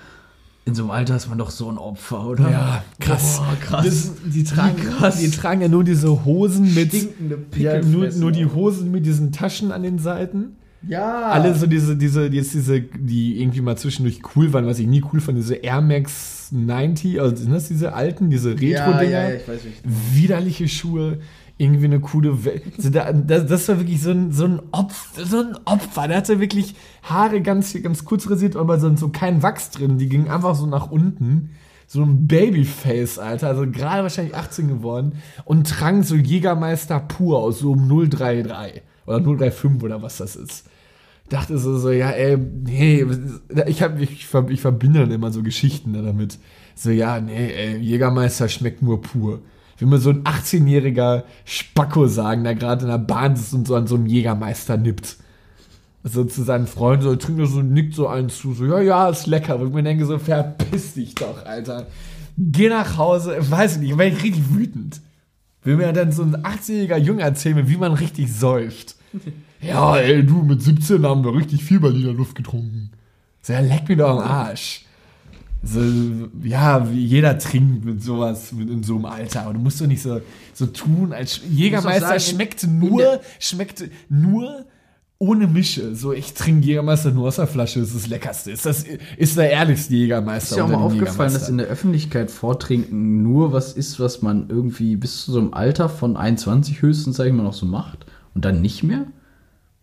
in so einem Alter ist man doch so ein Opfer, oder? Ja, krass. Boah, krass. Das, die, tragen, krass. die tragen ja nur diese Hosen mit. Stinkende Ja, nur, nur die. Hosen mit diesen Taschen an den Seiten. Ja. Alle so diese, diese, jetzt diese, die irgendwie mal zwischendurch cool waren, was ich nie cool fand, diese Air Max 90, also sind das diese alten, diese Retro-Dinger? Ja, ja, ich weiß nicht. widerliche Schuhe, irgendwie eine coole Welt. Da, das, war wirklich so ein, so ein Opfer, so ein Opfer. Der hatte wirklich Haare ganz, ganz kurz rasiert, aber so, so kein Wachs drin. Die gingen einfach so nach unten. So ein Babyface, Alter. Also gerade wahrscheinlich 18 geworden. Und trank so Jägermeister pur aus so um 033 oder 035 oder was das ist. Dachte so, so ja, ey, nee, ich, hab, ich, ich verbinde dann immer so Geschichten da damit. So, ja, nee, ey, Jägermeister schmeckt nur pur. Wenn mir so ein 18-jähriger Spacko sagen, der gerade in der Bahn sitzt und so an so einem Jägermeister nippt. So zu seinen Freunden, so trinkt er so, nickt so einen zu, so, ja, ja, ist lecker. Und ich mir denke so, verpiss dich doch, Alter. Geh nach Hause, weiß ich nicht, wäre ich richtig wütend. Will mir dann so ein 18-jähriger Junge erzählen, wie man richtig säuft. <laughs> Ja, ey, du, mit 17 haben wir richtig viel Berliner Luft getrunken. So, ja, leck mir doch am Arsch. So, ja, wie jeder trinkt mit sowas mit in so einem Alter. Aber du musst doch nicht so, so tun, als Jägermeister sagen, schmeckt nur, schmeckt nur ohne Mische. So, ich trinke Jägermeister nur aus der Flasche, das ist das Leckerste. Ist, das, ist der ehrlichste Jägermeister. Ist ja auch mal aufgefallen, dass in der Öffentlichkeit Vortrinken nur was ist, was man irgendwie bis zu so einem Alter von 21 höchstens, sag ich mal, noch so macht und dann nicht mehr?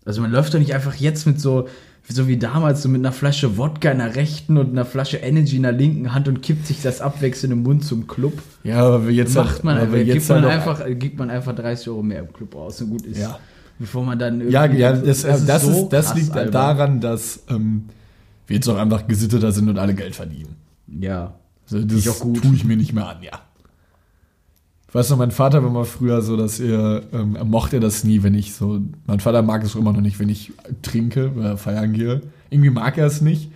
Also man läuft doch nicht einfach jetzt mit so, so wie damals, so mit einer Flasche Wodka in der rechten und einer Flasche Energy in der linken Hand und kippt sich das abwechselnd im Mund zum Club. Ja, aber jetzt Macht man, aber gibt, jetzt man halt einfach, gibt man einfach 30 Euro mehr im Club aus und gut ist. Ja. Bevor man dann irgendwie. Ja, ja, das, das, ist, so das krass liegt albern. daran, dass ähm, wir jetzt auch einfach gesitteter sind und alle Geld verdienen. Ja. Also das tue ich mir nicht mehr an, ja. Ich weiß noch, mein Vater war mal früher so, dass er, ähm, er mochte das nie, wenn ich so, mein Vater mag es immer noch nicht, wenn ich trinke oder feiern gehe. Irgendwie mag er es nicht.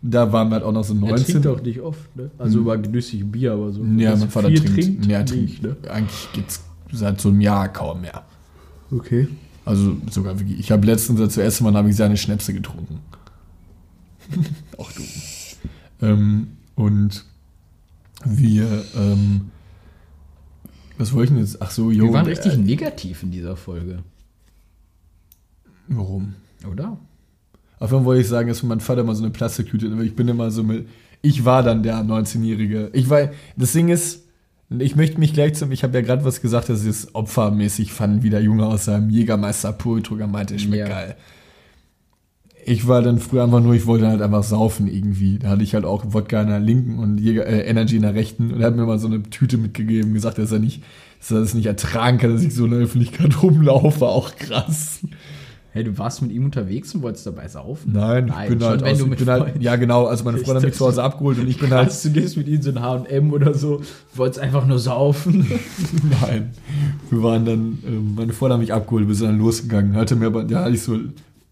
Da waren wir halt auch noch so Er 19. trinkt auch nicht oft, ne? Also über genüsslich Bier, aber so. ja, mein Vater viel trinkt. Ja, er nicht, trinkt. Eigentlich gibt's seit so einem Jahr kaum mehr. Okay. Also sogar wirklich. Ich habe letztens als zuerst Mal habe ich seine Schnäpse getrunken. Auch du. Ähm, und wir, ähm, was wollte ich denn jetzt? Ach so, jo. Wir waren äh, richtig negativ in dieser Folge, Warum? oder? Auf jeden Fall wollte ich sagen, dass mein Vater mal so eine Plastiktüte, aber ich bin immer so mit, ich war dann der 19-Jährige. Ich war, das Ding ist, ich möchte mich gleich zum, ich habe ja gerade was gesagt, dass ich es opfermäßig fand, wie der Junge aus seinem Jägermeister Pultrugger meinte, schmeckt Ja. geil. Ich war dann früher einfach nur, ich wollte halt einfach saufen irgendwie. Da hatte ich halt auch Wodka in der linken und Jäger, äh, Energy in der rechten und er hat mir mal so eine Tüte mitgegeben, gesagt, dass er nicht, dass er das nicht ertragen kann, dass ich so in der Öffentlichkeit rumlaufe, auch krass. Hey, du warst mit ihm unterwegs und wolltest dabei saufen? Nein, ich bin schon, halt, aus, ich mit bin halt ja genau, also meine Freundin hat mich zu Hause abgeholt und ich bin halt, du gehst mit ihm so in H&M oder so, wolltest einfach nur saufen. <laughs> nein, wir waren dann, ähm, meine Freundin hat mich abgeholt, wir sind dann losgegangen, hatte mir aber, ja, hatte ich so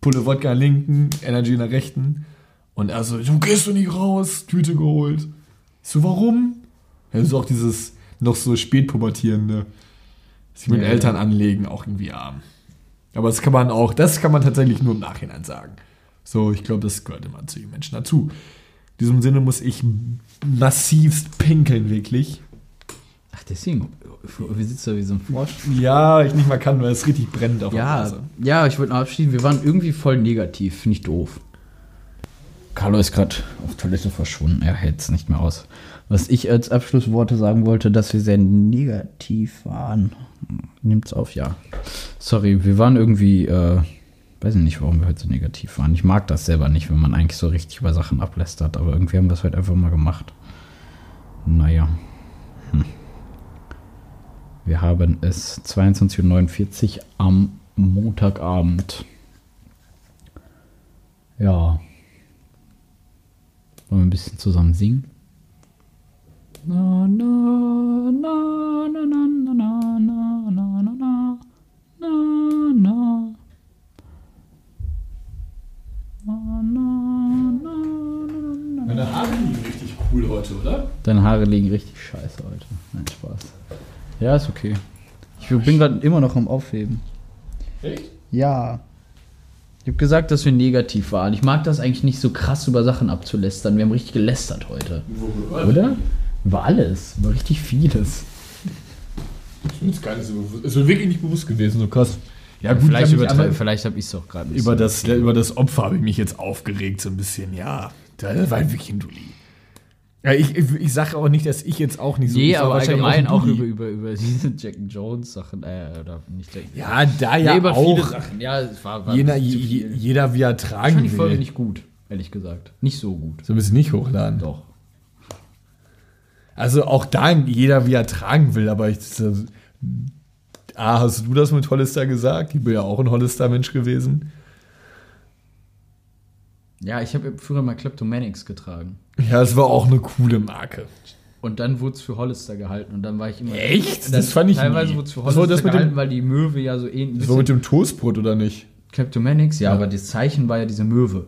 Pulle Wodka in der linken, Energy in der rechten und er so, du gehst du nicht raus, Tüte geholt. Ich so, warum? Das ist auch dieses noch so spätpubertierende, sich mit Ja, Eltern ja. anlegen, auch irgendwie arm. Aber das kann man auch, das kann man tatsächlich nur im Nachhinein sagen. So, ich glaube, das gehört immer zu den Menschen dazu. In diesem Sinne muss ich massivst pinkeln, wirklich. Ach, deswegen, wir sitzen da wie so ein Frosch. Ja, ich nicht mal kann, weil es richtig brennt auf der Ja, Nase. ja, ich wollte noch abschieden. Wir waren irgendwie voll negativ. Finde ich doof. Carlo ist gerade auf Toilette verschwunden. Er hält es nicht mehr aus. Was ich als Abschlussworte sagen wollte, dass wir sehr negativ waren. Nimmt's auf, ja. Sorry, wir waren irgendwie, äh, weiß ich nicht, warum wir heute so negativ waren. Ich mag das selber nicht, wenn man eigentlich so richtig über Sachen ablästert, aber irgendwie haben wir es heute einfach mal gemacht. Naja. Hm. Wir haben es 22.49 Uhr am Montagabend. Ja. Wollen wir ein bisschen zusammen singen? Na, na, na, na, na, na, na, na, na, na, na, na, na. Na, na, na, na, na. Meine Haare liegen richtig cool heute, oder? Deine Haare liegen richtig scheiße heute. Nein, Spaß. Ja, ist okay. Ich bin gerade immer noch am Aufheben. Echt? Ja. Ich habe gesagt, dass wir negativ waren. Ich mag das eigentlich nicht so krass über Sachen abzulästern. Wir haben richtig gelästert heute. Worüber? Oder? Über alles. Über richtig vieles. Ich bin jetzt gar nicht so bewusst. Es ist wirklich nicht bewusst gewesen, so krass. Ja, gut, vielleicht übertreibe, vielleicht habe ich es auch gerade über das, über das Opfer habe ich mich jetzt aufgeregt, so ein bisschen. Ja, da war ein Dulli. Ja, ich, ich, ich sage auch nicht, dass ich jetzt auch nicht so Nee, ich aber allgemein ein auch, Dulli. über, über, über diese Jack Jones Sachen. Äh, oder nicht Jack Ja, da ja nee, über viele auch. Sachen. Ja, es war, war Jeder, je, jeder, wie er Ich tragen fand die Folge will. nicht gut, ehrlich gesagt. Nicht so gut. So ein bisschen nicht hochladen. Doch. Also auch da jeder, wie er tragen will, aber ich. Ah, hast du das mit Hollister gesagt? Ich bin ja auch ein Hollister-Mensch gewesen. Ja, ich habe früher mal Kleptomanics getragen. Ja, es war auch eine coole Marke. Und dann wurde es für Hollister gehalten und dann war ich immer. Echt? Das fand ich Teilweise wurde es für Das Hollister das mit dem- gehalten, weil die Möwe ja so ähnlich Das war mit dem Toastbrot, oder nicht? Kleptomanics, ja, Ja. aber das Zeichen war ja diese Möwe.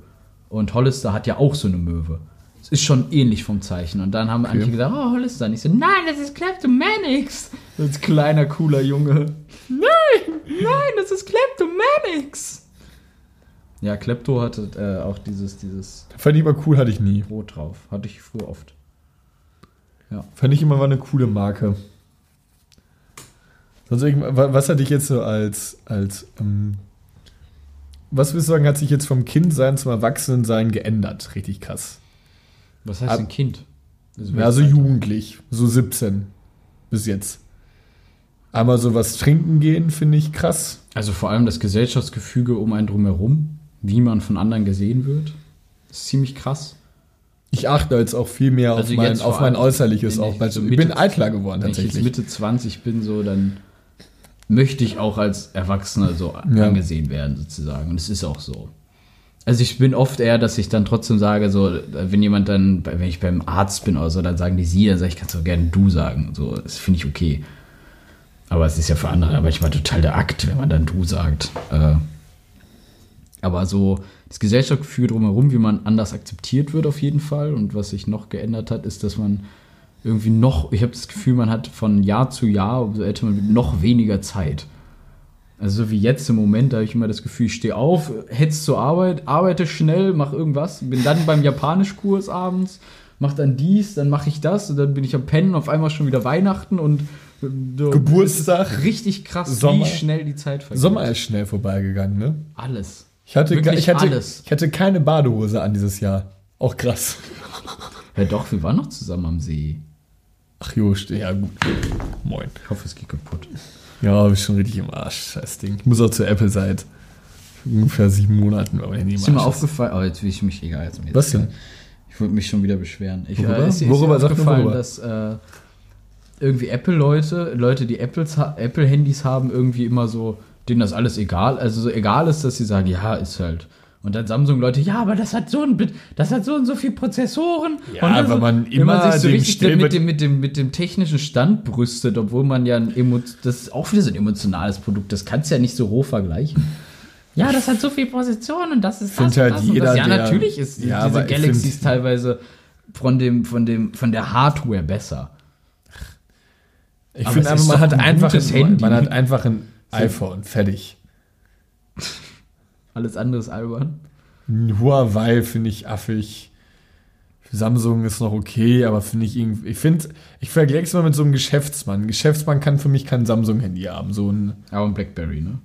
Und Hollister hat ja auch so eine Möwe. Es ist schon ähnlich vom Zeichen. Und dann haben manche gesagt, oh, Hollister. Und ich so, nein, das ist Kleptomanics. Als kleiner, cooler Junge. Nein, nein, das ist Kleptomanics. Ja, Klepto hatte äh, auch dieses, dieses Fand ich immer cool, hatte ich nie. Brot drauf. Hatte ich früher oft. Fand ich immer war eine coole Marke. Sonst was hat dich jetzt so als, als ähm, was würdest du sagen, hat sich jetzt vom Kindsein zum Erwachsenensein geändert? Richtig krass. Was heißt Ab- ein Kind? Also Ja, so Alter? jugendlich, so 17 bis jetzt. Einmal so was trinken gehen, finde ich krass. Also vor allem das Gesellschaftsgefüge um einen drumherum, wie man von anderen gesehen wird, ist ziemlich krass. Ich achte jetzt auch viel mehr Also auf, mein, auf mein Äußerliches wenn auch. ich so ich Mitte- bin eitler geworden Wenn ich jetzt tatsächlich. Mitte 20 bin, so, dann möchte ich auch als Erwachsener so Ja. angesehen werden, sozusagen. Und es ist auch so. Also ich bin oft eher, dass ich dann trotzdem sage, so, wenn jemand dann, wenn ich beim Arzt bin oder so, dann sagen die sie, dann sage ich, kannst du gerne du sagen. So, das finde ich okay. Aber es ist ja für andere manchmal total der Akt, wenn man dann du sagt. Äh, aber so das Gesellschaftsgefühl drumherum, wie man anders akzeptiert wird auf jeden Fall. Und was sich noch geändert hat, ist, dass man irgendwie noch, ich habe das Gefühl, man hat von Jahr zu Jahr, umso älter man wird, noch weniger Zeit. Also so wie jetzt im Moment, da habe ich immer das Gefühl, ich stehe auf, hetz zur Arbeit, arbeite schnell, mach irgendwas, bin dann beim Japanischkurs abends, mach dann dies, dann mache ich das und dann bin ich am Pennen, auf einmal schon wieder Weihnachten und so, Geburtstag. richtig krass, Sommer. wie schnell die Zeit vergeht. Sommer ist schnell vorbeigegangen, ne? Alles. Ich hatte, Wirklich ich, hatte, alles. ich hatte keine Badehose an dieses Jahr. Auch krass. <laughs> Ja doch, wir waren noch zusammen am See. Ach jo, ja gut. Moin. Ich hoffe, es geht kaputt. Ja, bist schon richtig im Arsch, scheiß Ding. Ich muss auch zur Apple seit ungefähr sieben Monaten, aber Ist dir mal aufgefallen, oh, jetzt will ich mich egal. Jetzt mir Was denn? Ich würde mich schon wieder beschweren. Ich, Worüber? Äh, ist, ist Worüber? dir Sag nur aufgefallen, worüber. dass äh, irgendwie Apple-Leute, Leute, die Apple-Handys haben, irgendwie immer so, denen das alles egal, also so egal ist, dass sie sagen, ja, ist halt. Und dann Samsung-Leute, ja, aber das hat so ein, Bit- das hat so und so viel Prozessoren. Ja, und dann weil so, man wenn immer man sich so richtig Stellbe- mit dem, mit, dem, mit dem technischen Stand brüstet, obwohl man ja ein Emo das ist auch wieder so ein emotionales Produkt, das kannst du ja nicht so roh vergleichen. Ja, das hat so viel Position und das ist das, halt das und jeder, das. Ja, der- natürlich ist Ja, diese Galaxies find- teilweise von dem, von dem, von der Hardware besser. Ich finde man hat ein einfach ein, Handy. man hat einfach ein iPhone, fertig. <laughs> Alles andere ist albern. Ein Huawei finde ich affig. Samsung ist noch okay, aber finde ich irgendwie. Ich finde, ich vergleiche es mal mit so einem Geschäftsmann. Ein Geschäftsmann kann für mich kein Samsung-Handy haben. So ein. Aber ein Blackberry, ne?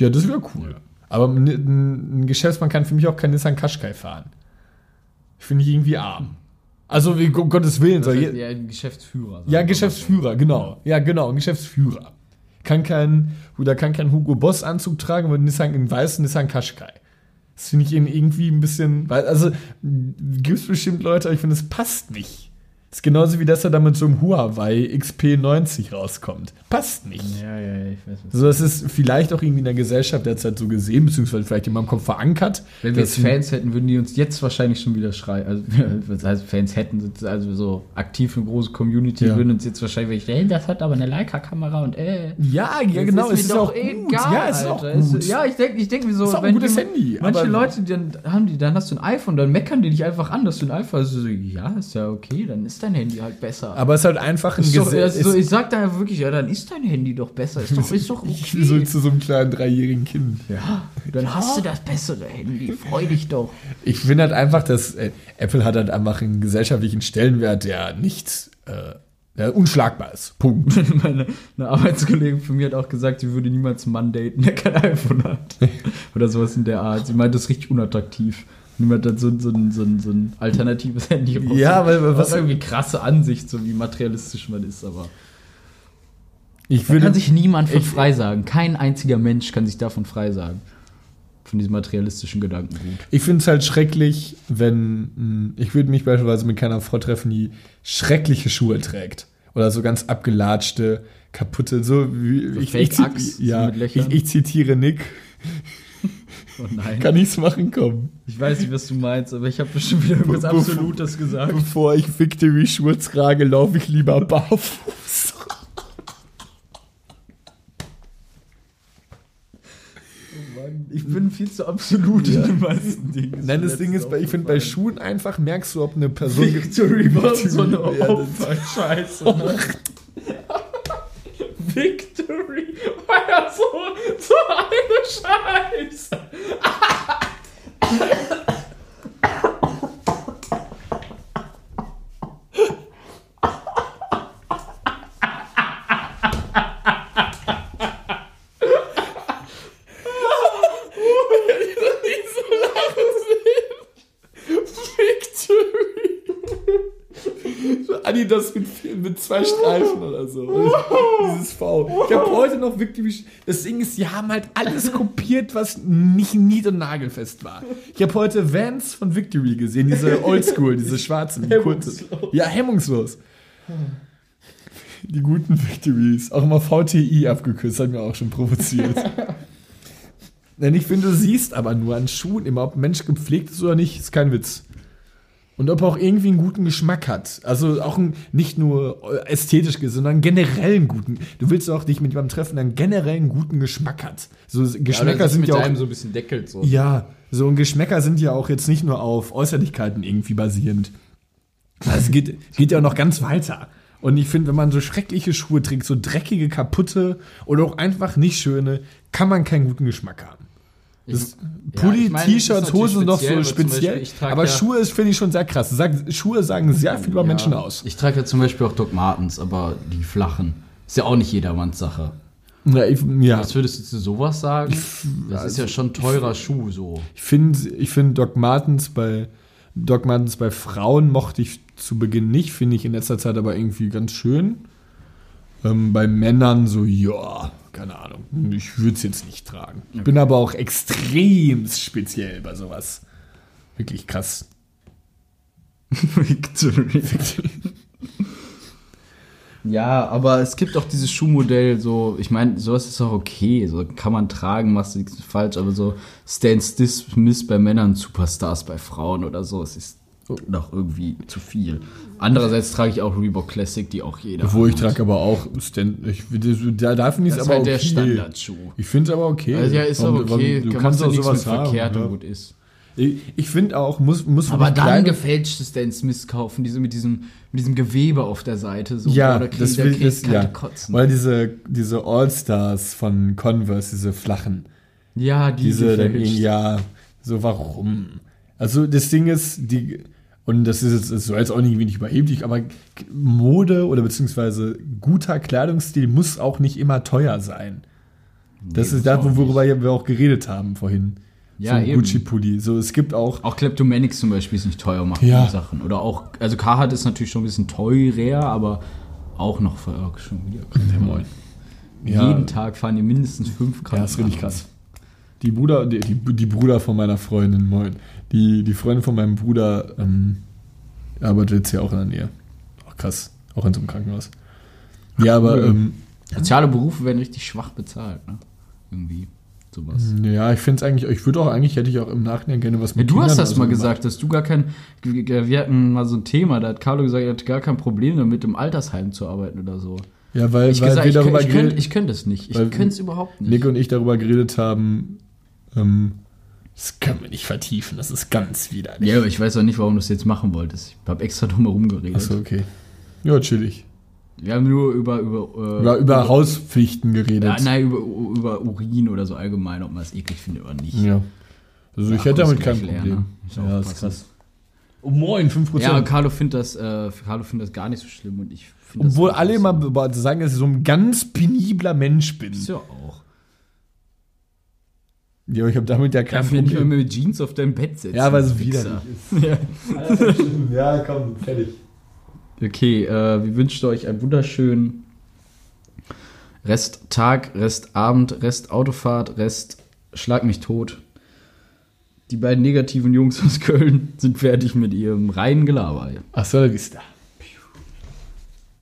Ja, das wäre cool. Aber ein, ein Geschäftsmann kann für mich auch kein Nissan Qashqai fahren. Finde ich irgendwie arm. Also, wie, um Gottes Willen. Das Soll heißt, je, ja, ein Geschäftsführer. ja, mal Geschäftsführer, genau. Ja, genau, ein Geschäftsführer. Kann kein, oder kann kein Hugo Boss Anzug tragen, aber Nissan, einen weißen Nissan Qashqai. Das finde ich irgendwie ein bisschen, weil, also, gibt es bestimmt Leute, aber ich finde, es passt nicht. Das ist genauso wie, dass er da mit so einem Huawei XP90 rauskommt. Passt nicht. so. Ja, ja, ja, ich weiß was. So, das ist vielleicht auch irgendwie in der Gesellschaft derzeit so gesehen, beziehungsweise vielleicht in meinem Kopf verankert. Wenn wir jetzt Fans hätten, würden die uns jetzt wahrscheinlich schon wieder schreien. Also, <laughs> was heißt Fans hätten, also so aktiv eine große Community, Ja. würden uns jetzt wahrscheinlich, hey, das hat aber eine Leica-Kamera und äh. Ja, ja, genau, Das es ist auch gut. egal, ja, es ist auch gut. Ja, ich denke ich denk mir so, Ist auch ein gutes jemand- Handy, Manche Leute, dann haben die, dann hast du ein iPhone, dann meckern die dich einfach an, dass du ein iPhone hast. Also, so, ja, ist ja okay, dann ist dein Handy halt besser. Aber es ist halt einfach ein ist Gesetz. also, ich sag da wirklich, ja, dann ist dein Handy doch besser. Ist doch, <laughs> ist doch Ich okay. so zu so einem kleinen dreijährigen Kind. ja, dann hast du das bessere Handy. Freu dich doch. Ich finde halt einfach, dass äh, Apple hat halt einfach einen gesellschaftlichen Stellenwert, der nicht äh, der unschlagbar ist. Punkt. <laughs> Meine eine Arbeitskollegin von mir hat auch gesagt, sie würde niemals einen Mann daten, der kein iPhone hat. <laughs> Oder sowas in der Art. Sie meint, das ist richtig unattraktiv. Niemand hat so, ein- so, ein- so, so ein alternatives <laughs> Handy. raus. Ja, weil- was was- irgendwie krasse Ansicht, so wie materialistisch man ist, aber. Ich Da würde kann sich niemand von ich- frei sagen. Kein einziger Mensch kann sich davon frei sagen. Von diesem materialistischen Gedankengut. ich finde es halt schrecklich, wenn ich würde mich beispielsweise mit keiner Frau treffen, die schreckliche Schuhe trägt oder so ganz abgelatschte, kaputte, so wie So ich, Fake ich, so ja, mit Löchern? ich, ich zitiere Nick. Oh nein. Kann ich's machen, komm. Ich weiß nicht, was du meinst, aber ich habe bestimmt wieder irgendwas Be- Absolutes gesagt. Bevor ich Victory Schuhe trage, laufe ich lieber barfuß. Ich bin viel zu absolut in den meisten Dingen. Nein, das Ding ist, bei, ich finde, bei Schuhen einfach merkst du, ob eine Person. Victory war so eine Ja, Opfer-Scheiße. Ne? Victory war ja so, so eine Scheiße. <laughs> So Adidas mit, zwei Streifen <laughs> oder so. Dieses V. Ich habe heute noch Victory. Das Ding ist, die haben halt alles <laughs> kopiert, was nicht nied- und nagelfest war. Ich habe heute Vans von Victory gesehen, diese <laughs> Oldschool, diese schwarzen, die kurzen. Ja, hemmungslos. Die guten Victories. Auch immer VTI abgekürzt, hat mir auch schon provoziert. Denn ich finde, du siehst aber nur an Schuhen immer, ob ein Mensch gepflegt ist oder nicht, ist kein Witz. Und ob er auch irgendwie einen guten Geschmack hat. Also auch ein, nicht nur ästhetisch, sondern generell einen guten. Du willst auch dich mit jemandem treffen, der einen generell einen guten Geschmack hat. So Geschmäcker sind ja auch. so ein bisschen deckelt so. Ja, so und Geschmäcker sind ja auch jetzt nicht nur auf Äußerlichkeiten irgendwie basierend. Es geht, geht ja auch noch ganz weiter. Und ich finde, wenn man so schreckliche Schuhe trägt, so dreckige, kaputte oder auch einfach nicht schöne, kann man keinen guten Geschmack haben. Das ja, Pulli, ist T-Shirts, Hosen sind noch speziell, so speziell. Beispiel aber ja- Schuhe ist, finde ich, schon sehr krass. Sag, Schuhe sagen sehr viel über Menschen aus. Ich trage ja zum Beispiel auch Doc Martens, aber die flachen. Ist ja auch nicht jedermanns Sache. Ja, ich, ja. Was würdest du zu sowas sagen? Das ist ja schon teurer Schuh so. Ich finde ich find Doc Martens bei Doc Martens bei Frauen mochte ich zu Beginn nicht, finde ich in letzter Zeit aber irgendwie ganz schön. Ähm, bei Männern so, ja, keine Ahnung. Ich würde es jetzt nicht tragen. Ich bin aber auch extrem speziell bei sowas. Wirklich krass. Victory. <laughs> Ja, aber es gibt auch dieses Schuhmodell, so, ich meine, sowas ist auch okay, so kann man tragen, machst du nichts falsch, aber so Stan Smith bei Männern, Superstars bei Frauen oder so, es ist doch irgendwie zu viel. Andererseits trage ich auch Reebok Classic, die auch jeder Obwohl ich trage aber auch Stan, ich, da darf ich es Das ist aber halt okay. der Standardschuh. Ich finde es aber okay. Also ja, ist auch okay, Du kann kannst auch sowas haben. verkehrt ja. und gut ist. Ich, ich finde auch, muss, muss Aber dann gefälschte Stan Smith kaufen, diese mit diesem, mit diesem Gewebe auf der Seite. So, Ja, krieg- das da will krieg das, ja. Kotzen. Oder diese, diese All-Stars von Converse, diese flachen. ja, die Diese, dann, gefälscht. ja, so warum? Also das Ding ist, die, und das ist jetzt das soll jetzt auch nicht wenig überheblich, aber Mode oder beziehungsweise guter Kleidungsstil muss auch nicht immer teuer sein. Das Nee, ist das, muss auch worüber wir auch geredet haben vorhin. Ja, so. Gucci-Pulli. So, es gibt auch, Auch Kleptomanics zum Beispiel ist nicht teuer, machen Ja. Sachen. Oder auch, also Carhartt ist natürlich schon ein bisschen teurer, aber auch noch oh, schon wieder. moin. Ja. Jeden Tag fahren die mindestens fünf Ja, ist richtig krass. Die Bruder, die, die, die Bruder von meiner Freundin, moin. Die, die Freundin von meinem Bruder ähm, arbeitet jetzt hier auch in der Nähe. Auch krass. Auch in so einem Krankenhaus. Ja, aber ähm, Soziale Berufe werden richtig schwach bezahlt, ne? Irgendwie. Sowas. ja, ich finde es eigentlich, ich würde auch eigentlich, hätte ich auch im Nachhinein gerne was Ja, du hast Kindern das oder so mal gemacht. gesagt, dass du gar kein. Wir hatten mal so ein Thema, da hat Carlo gesagt, er hat gar kein Problem damit, im Altersheim zu arbeiten oder so. Ja, weil, Ich weil gesagt, wir ich, darüber ich, ich könnte es nicht. Ich könnte es überhaupt nicht. Nick und ich darüber geredet haben, ähm, das können wir nicht vertiefen, das ist ganz widerlich. ja, aber ich weiß auch nicht, warum du es jetzt machen wolltest. Ich habe extra drum herum geredet. Achso, okay. Ja, chillig. Wir haben nur über. Über, äh, Über, über Hauspflichten geredet. Ja, nein, über, über Urin oder so allgemein, ob man es eklig findet oder nicht. Ja. Also ich Ja, hätte damit ist kein gleich leer, Problem. ne? Ist ja, ist aufpassen. krass. Oh moin, 5%. Ja, Carlo findet das, äh, Carlo findet das gar nicht so schlimm und ich finde das. Obwohl alle immer sagen, dass ich so ein ganz penibler Mensch bin. Ist ja auch. Ja, ich habe damit ja kein Darf mir nicht mehr Problem. mit Jeans auf dein Bett setzen. Ja, weil es widerlich <laughs> ist. Ja. ja, komm, fertig. Okay, äh, wir wünschen euch einen wunderschönen Resttag, Restabend, Restautofahrt, Rest Schlag mich tot. Die beiden negativen Jungs aus Köln <laughs> sind fertig mit ihrem reinen Gelaber. Hasta la vista.